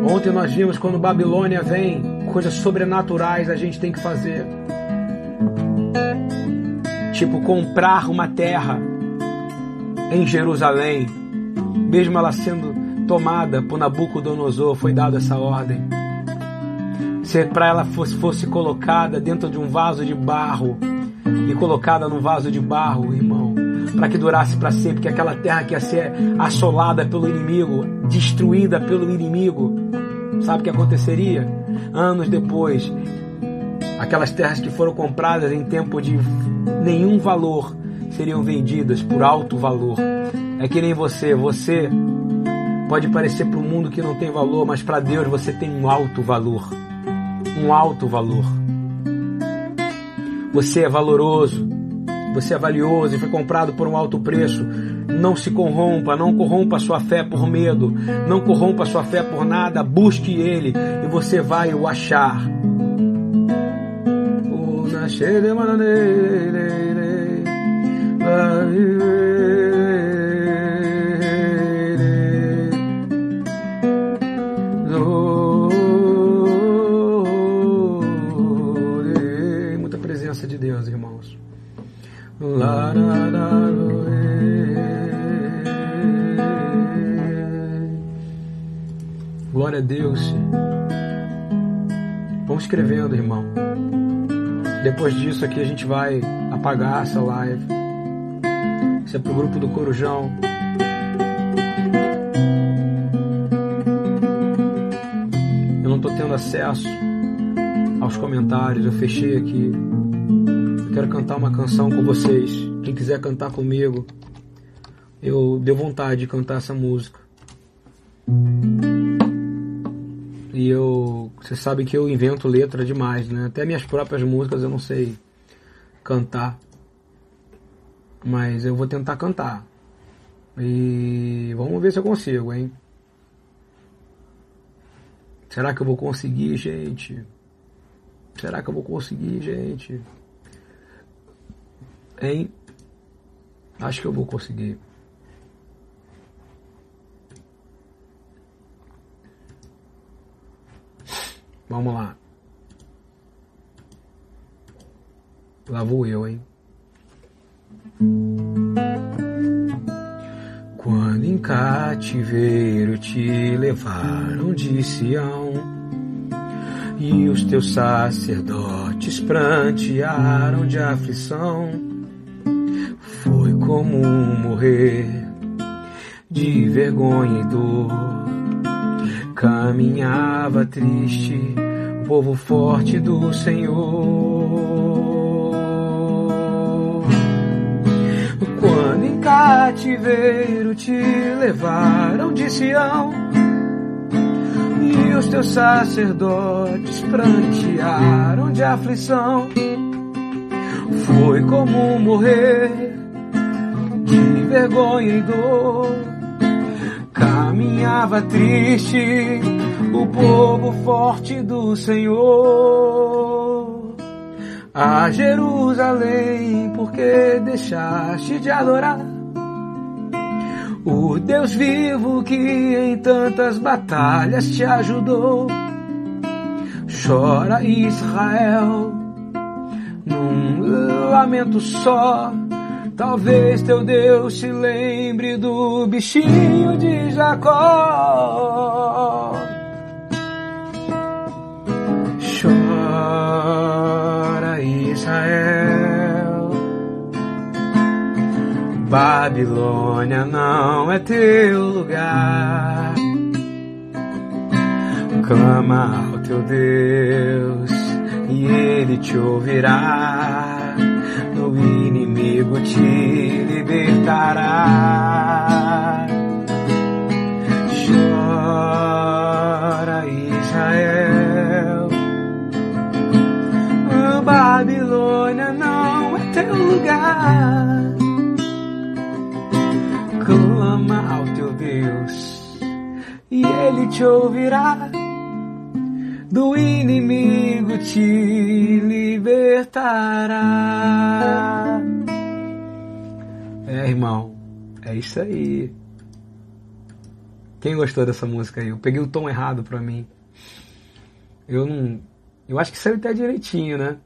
Ontem nós vimos quando Babilônia vem, coisas sobrenaturais a gente tem que fazer. Tipo, comprar uma terra em Jerusalém mesmo ela sendo tomada por Nabucodonosor, foi dada essa ordem. Se para ela fosse, fosse colocada dentro de um vaso de barro e colocada num vaso de barro, irmão, para que durasse para sempre, que aquela terra que ia ser assolada pelo inimigo, destruída pelo inimigo, sabe o que aconteceria? Anos depois, aquelas terras que foram compradas em tempo de nenhum valor seriam vendidas por alto valor. É que nem você, você pode parecer para o mundo que não tem valor, mas para Deus você tem um alto valor. Um alto valor. Você é valoroso, você é valioso e foi comprado por um alto preço. Não se corrompa, não corrompa sua fé por medo, não corrompa sua fé por nada, busque Ele e você vai o achar. Glória a Deus. Vamos escrevendo, irmão. Depois disso aqui a gente vai apagar essa live. Isso é pro grupo do Corujão. Eu não tô tendo acesso aos comentários, eu fechei aqui. Eu quero cantar uma canção com vocês. Quem quiser cantar comigo, eu deu vontade de cantar essa música. E eu, você sabe que eu invento letra demais, né? Até minhas próprias músicas eu não sei cantar mas eu vou tentar cantar. E vamos ver se eu consigo, hein? Será que eu vou conseguir, gente? Será que eu vou conseguir, gente? Hein? Acho que eu vou conseguir. Vamos lá. Lá vou eu, hein? Quando em cativeiro te levaram de Sião e os teus sacerdotes prantearam de aflição, foi comum morrer de vergonha e dor. Caminhava triste o povo forte do Senhor. Quando em cativeiro te levaram de Sião e os teus sacerdotes prantearam de aflição, foi comum morrer de vergonha e dor. Caminhava triste o povo forte do Senhor a Jerusalém, porque deixaste de adorar o Deus vivo que em tantas batalhas te ajudou. Chora Israel num lamento só. Talvez teu Deus se lembre do bichinho de Jacó. Chora Israel. Babilônia não é teu lugar. Clama ao teu Deus e ele te ouvirá. No inimigo te libertará. Chora Israel. Babilônia não é teu lugar. Clama ao teu Deus e ele te ouvirá. Do inimigo te libertará. É, irmão, é isso aí. Quem gostou dessa música aí? Eu peguei o tom errado pra mim. Eu não. Eu acho que saiu até direitinho, né?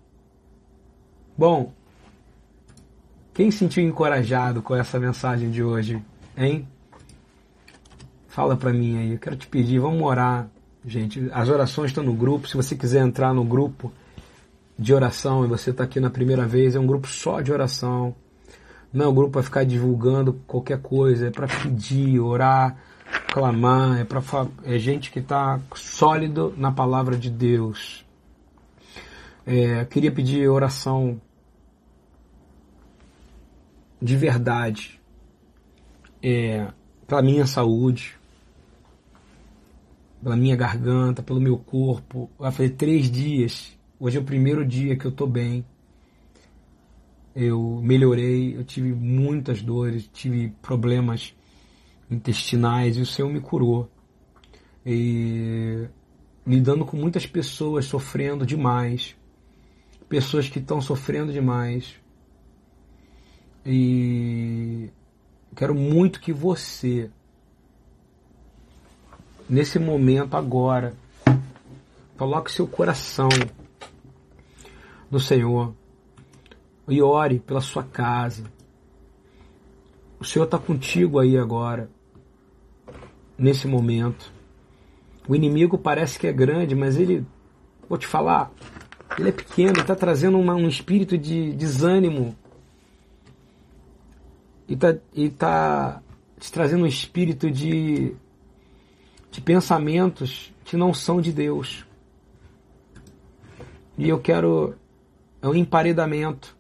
Bom, quem se sentiu encorajado com essa mensagem de hoje, hein? Fala pra mim aí, eu quero te pedir, vamos orar, gente. As orações estão no grupo, se você quiser entrar no grupo de oração e você está aqui na primeira vez, é um grupo só de oração. Não é um grupo para ficar divulgando qualquer coisa, é para pedir, orar, clamar, é para é gente que está sólido na palavra de Deus. É, queria pedir oração de verdade é, pela minha saúde, pela minha garganta, pelo meu corpo. Vai fazer três dias. Hoje é o primeiro dia que eu tô bem. Eu melhorei, eu tive muitas dores, tive problemas intestinais e o Senhor me curou. E lidando com muitas pessoas sofrendo demais, pessoas que estão sofrendo demais, e quero muito que você, nesse momento agora, coloque seu coração no Senhor e ore pela sua casa. O Senhor está contigo aí agora, nesse momento. O inimigo parece que é grande, mas ele, vou te falar, ele é pequeno, está trazendo uma, um espírito de desânimo e está tá te trazendo um espírito de, de pensamentos que não são de Deus. E eu quero é um emparedamento.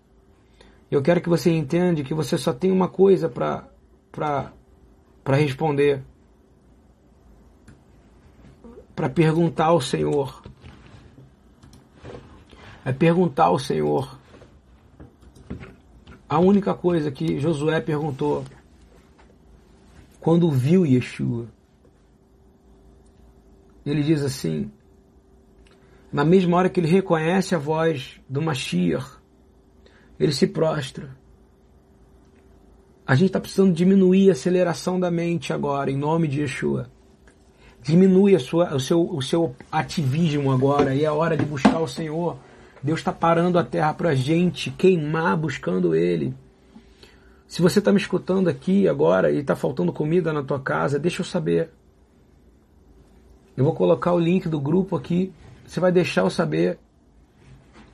Eu quero que você entenda que você só tem uma coisa para responder. Para perguntar ao Senhor. É perguntar ao Senhor a única coisa que Josué perguntou quando viu Yeshua, ele diz assim: na mesma hora que ele reconhece a voz do Mashiach, ele se prostra. A gente está precisando diminuir a aceleração da mente agora, em nome de Yeshua. Diminui a sua, o, seu, o seu ativismo agora e é hora de buscar o Senhor. Deus está parando a terra para a gente queimar buscando Ele. Se você está me escutando aqui agora e está faltando comida na tua casa, deixa eu saber. Eu vou colocar o link do grupo aqui. Você vai deixar eu saber.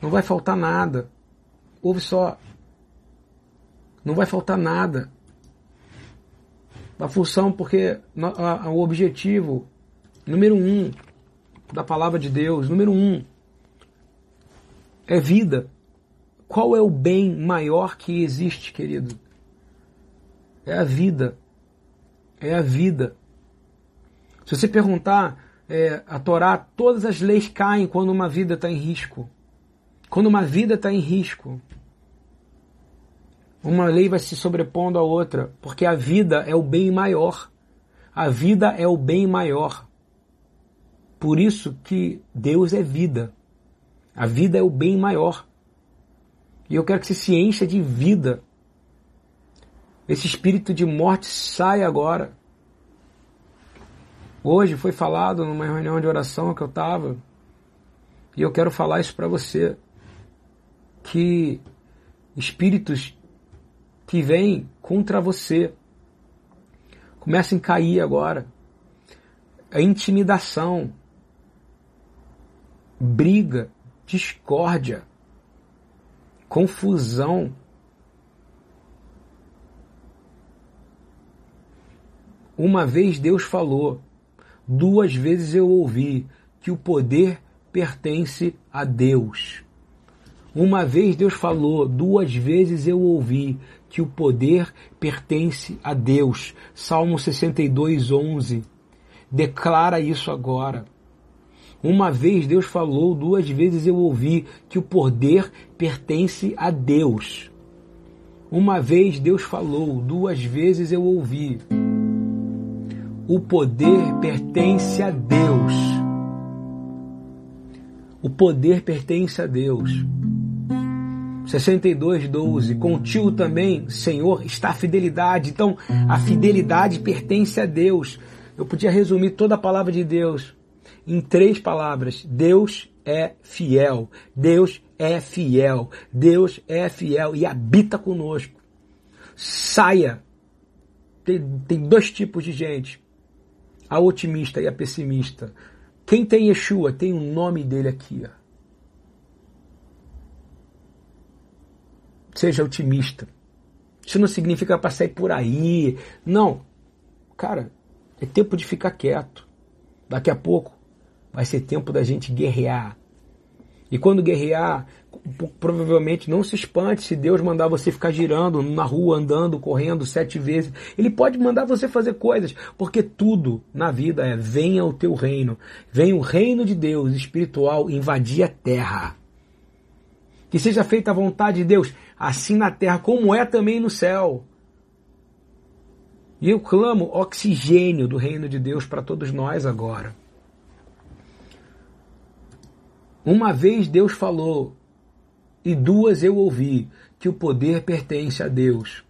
Não vai faltar nada. Ouve só. Não vai faltar nada. A função, porque o objetivo número um da palavra de Deus, número um, é vida. Qual é o bem maior que existe, querido? É a vida. É a vida. Se você perguntar é, a Torá, todas as leis caem quando uma vida está em risco. Quando uma vida está em risco, uma lei vai se sobrepondo à outra, porque a vida é o bem maior. A vida é o bem maior. Por isso que Deus é vida. A vida é o bem maior. E eu quero que você se encha de vida esse espírito de morte sai agora. Hoje foi falado numa reunião de oração que eu estava, e eu quero falar isso para você, que espíritos que vêm contra você começam a cair agora. A intimidação, briga, discórdia, confusão, Uma vez Deus falou, duas vezes eu ouvi que o poder pertence a Deus. Uma vez Deus falou, duas vezes eu ouvi que o poder pertence a Deus. Salmo 62, 11. Declara isso agora. Uma vez Deus falou, duas vezes eu ouvi que o poder pertence a Deus. Uma vez Deus falou, duas vezes eu ouvi o poder pertence a Deus. O poder pertence a Deus. 62, 12. Contigo também, Senhor, está a fidelidade. Então, a fidelidade pertence a Deus. Eu podia resumir toda a palavra de Deus em três palavras: Deus é fiel. Deus é fiel. Deus é fiel e habita conosco. Saia. Tem, tem dois tipos de gente a otimista e a pessimista. Quem tem Yeshua tem o nome dele aqui. Ó. Seja otimista. Isso não significa para sair por aí. Não. Cara, é tempo de ficar quieto. Daqui a pouco vai ser tempo da gente guerrear. E quando guerrear, provavelmente não se espante se Deus mandar você ficar girando na rua, andando, correndo sete vezes. Ele pode mandar você fazer coisas, porque tudo na vida é venha o teu reino, venha o reino de Deus espiritual invadir a terra. Que seja feita a vontade de Deus, assim na terra como é também no céu. E eu clamo oxigênio do reino de Deus para todos nós agora. Uma vez Deus falou, e duas eu ouvi, que o poder pertence a Deus.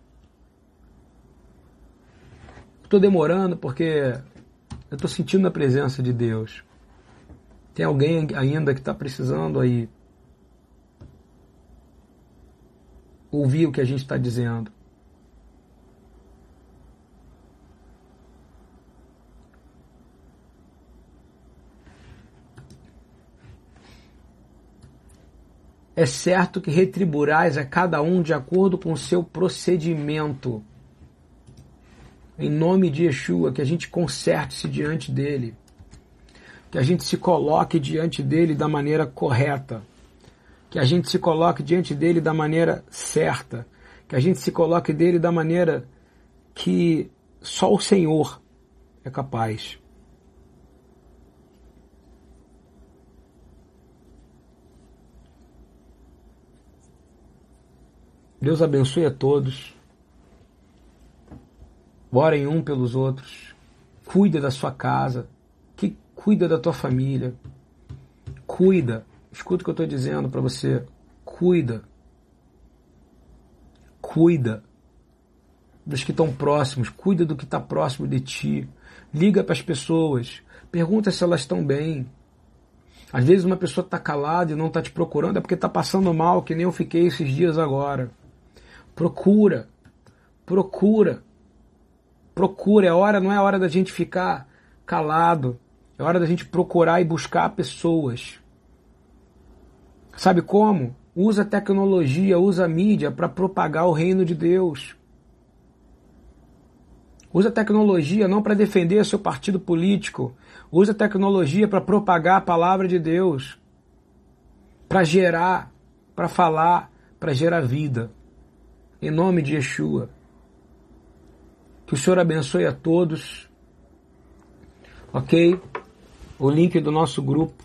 Estou demorando porque eu estou sentindo a presença de Deus. Tem alguém ainda que está precisando aí ouvir o que a gente está dizendo. é certo que retribuirás a cada um de acordo com o seu procedimento. Em nome de Yeshua, que a gente conserte-se diante dele, que a gente se coloque diante dele da maneira correta, que a gente se coloque diante dele da maneira certa, que a gente se coloque dele da maneira que só o Senhor é capaz. Deus abençoe a todos. Orem um pelos outros. Cuida da sua casa. Que cuida da tua família. Cuida. Escuta o que eu estou dizendo para você. Cuida. Cuida. dos que estão próximos, cuida do que está próximo de ti, liga para as pessoas, pergunta se elas estão bem. Às vezes uma pessoa está calada e não está te procurando, é porque está passando mal, que nem eu fiquei esses dias agora. Procura, procura, procura. É hora, não é hora da gente ficar calado. É hora da gente procurar e buscar pessoas. Sabe como? Usa tecnologia, usa mídia para propagar o reino de Deus. Usa tecnologia não para defender seu partido político. Usa tecnologia para propagar a palavra de Deus. Para gerar, para falar, para gerar vida. Em nome de Yeshua. Que o Senhor abençoe a todos. Ok? O link do nosso grupo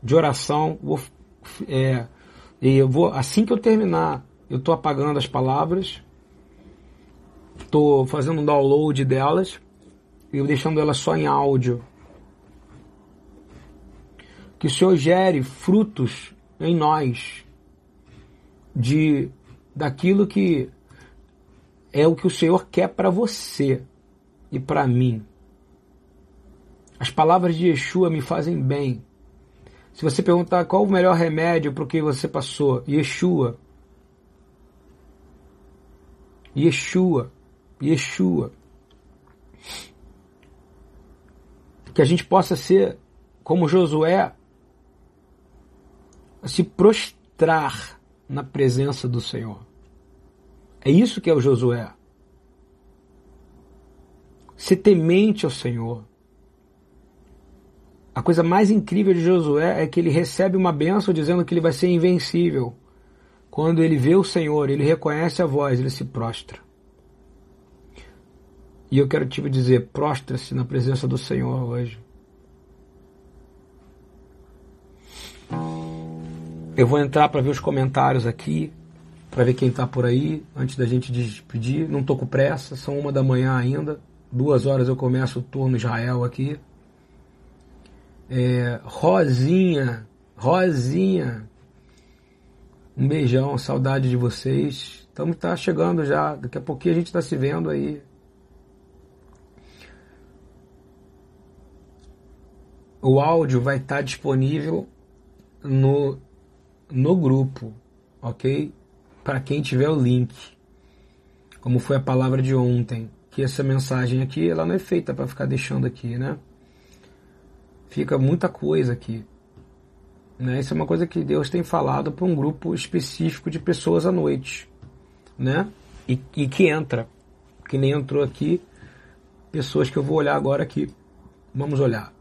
de oração. Vou, é, eu vou, assim que eu terminar, eu estou apagando as palavras Estou fazendo um download delas e deixando elas só em áudio. Que o Senhor gere frutos em nós de daquilo que é o que o Senhor quer para você e para mim. As palavras de Yeshua me fazem bem. Se você perguntar qual o melhor remédio para o que você passou, Yeshua. Yeshua. Yeshua. Que a gente possa ser como Josué, se prostrar na presença do Senhor. É isso que é o Josué. Ser temente ao Senhor. A coisa mais incrível de Josué é que ele recebe uma bênção dizendo que ele vai ser invencível. Quando ele vê o Senhor, ele reconhece a voz, ele se prostra. E eu quero te dizer, prostra-se na presença do Senhor hoje. Eu vou entrar para ver os comentários aqui, para ver quem está por aí, antes da gente despedir. Não estou com pressa, são uma da manhã ainda. Duas horas eu começo o turno Israel aqui. É, Rosinha, Rosinha, um beijão, saudade de vocês. Estamos tá chegando já, daqui a pouquinho a gente está se vendo aí. o áudio vai estar disponível no, no grupo, ok? Para quem tiver o link, como foi a palavra de ontem, que essa mensagem aqui ela não é feita para ficar deixando aqui, né? Fica muita coisa aqui. Né? Isso é uma coisa que Deus tem falado para um grupo específico de pessoas à noite, né? E, e que entra, que nem entrou aqui, pessoas que eu vou olhar agora aqui. Vamos olhar.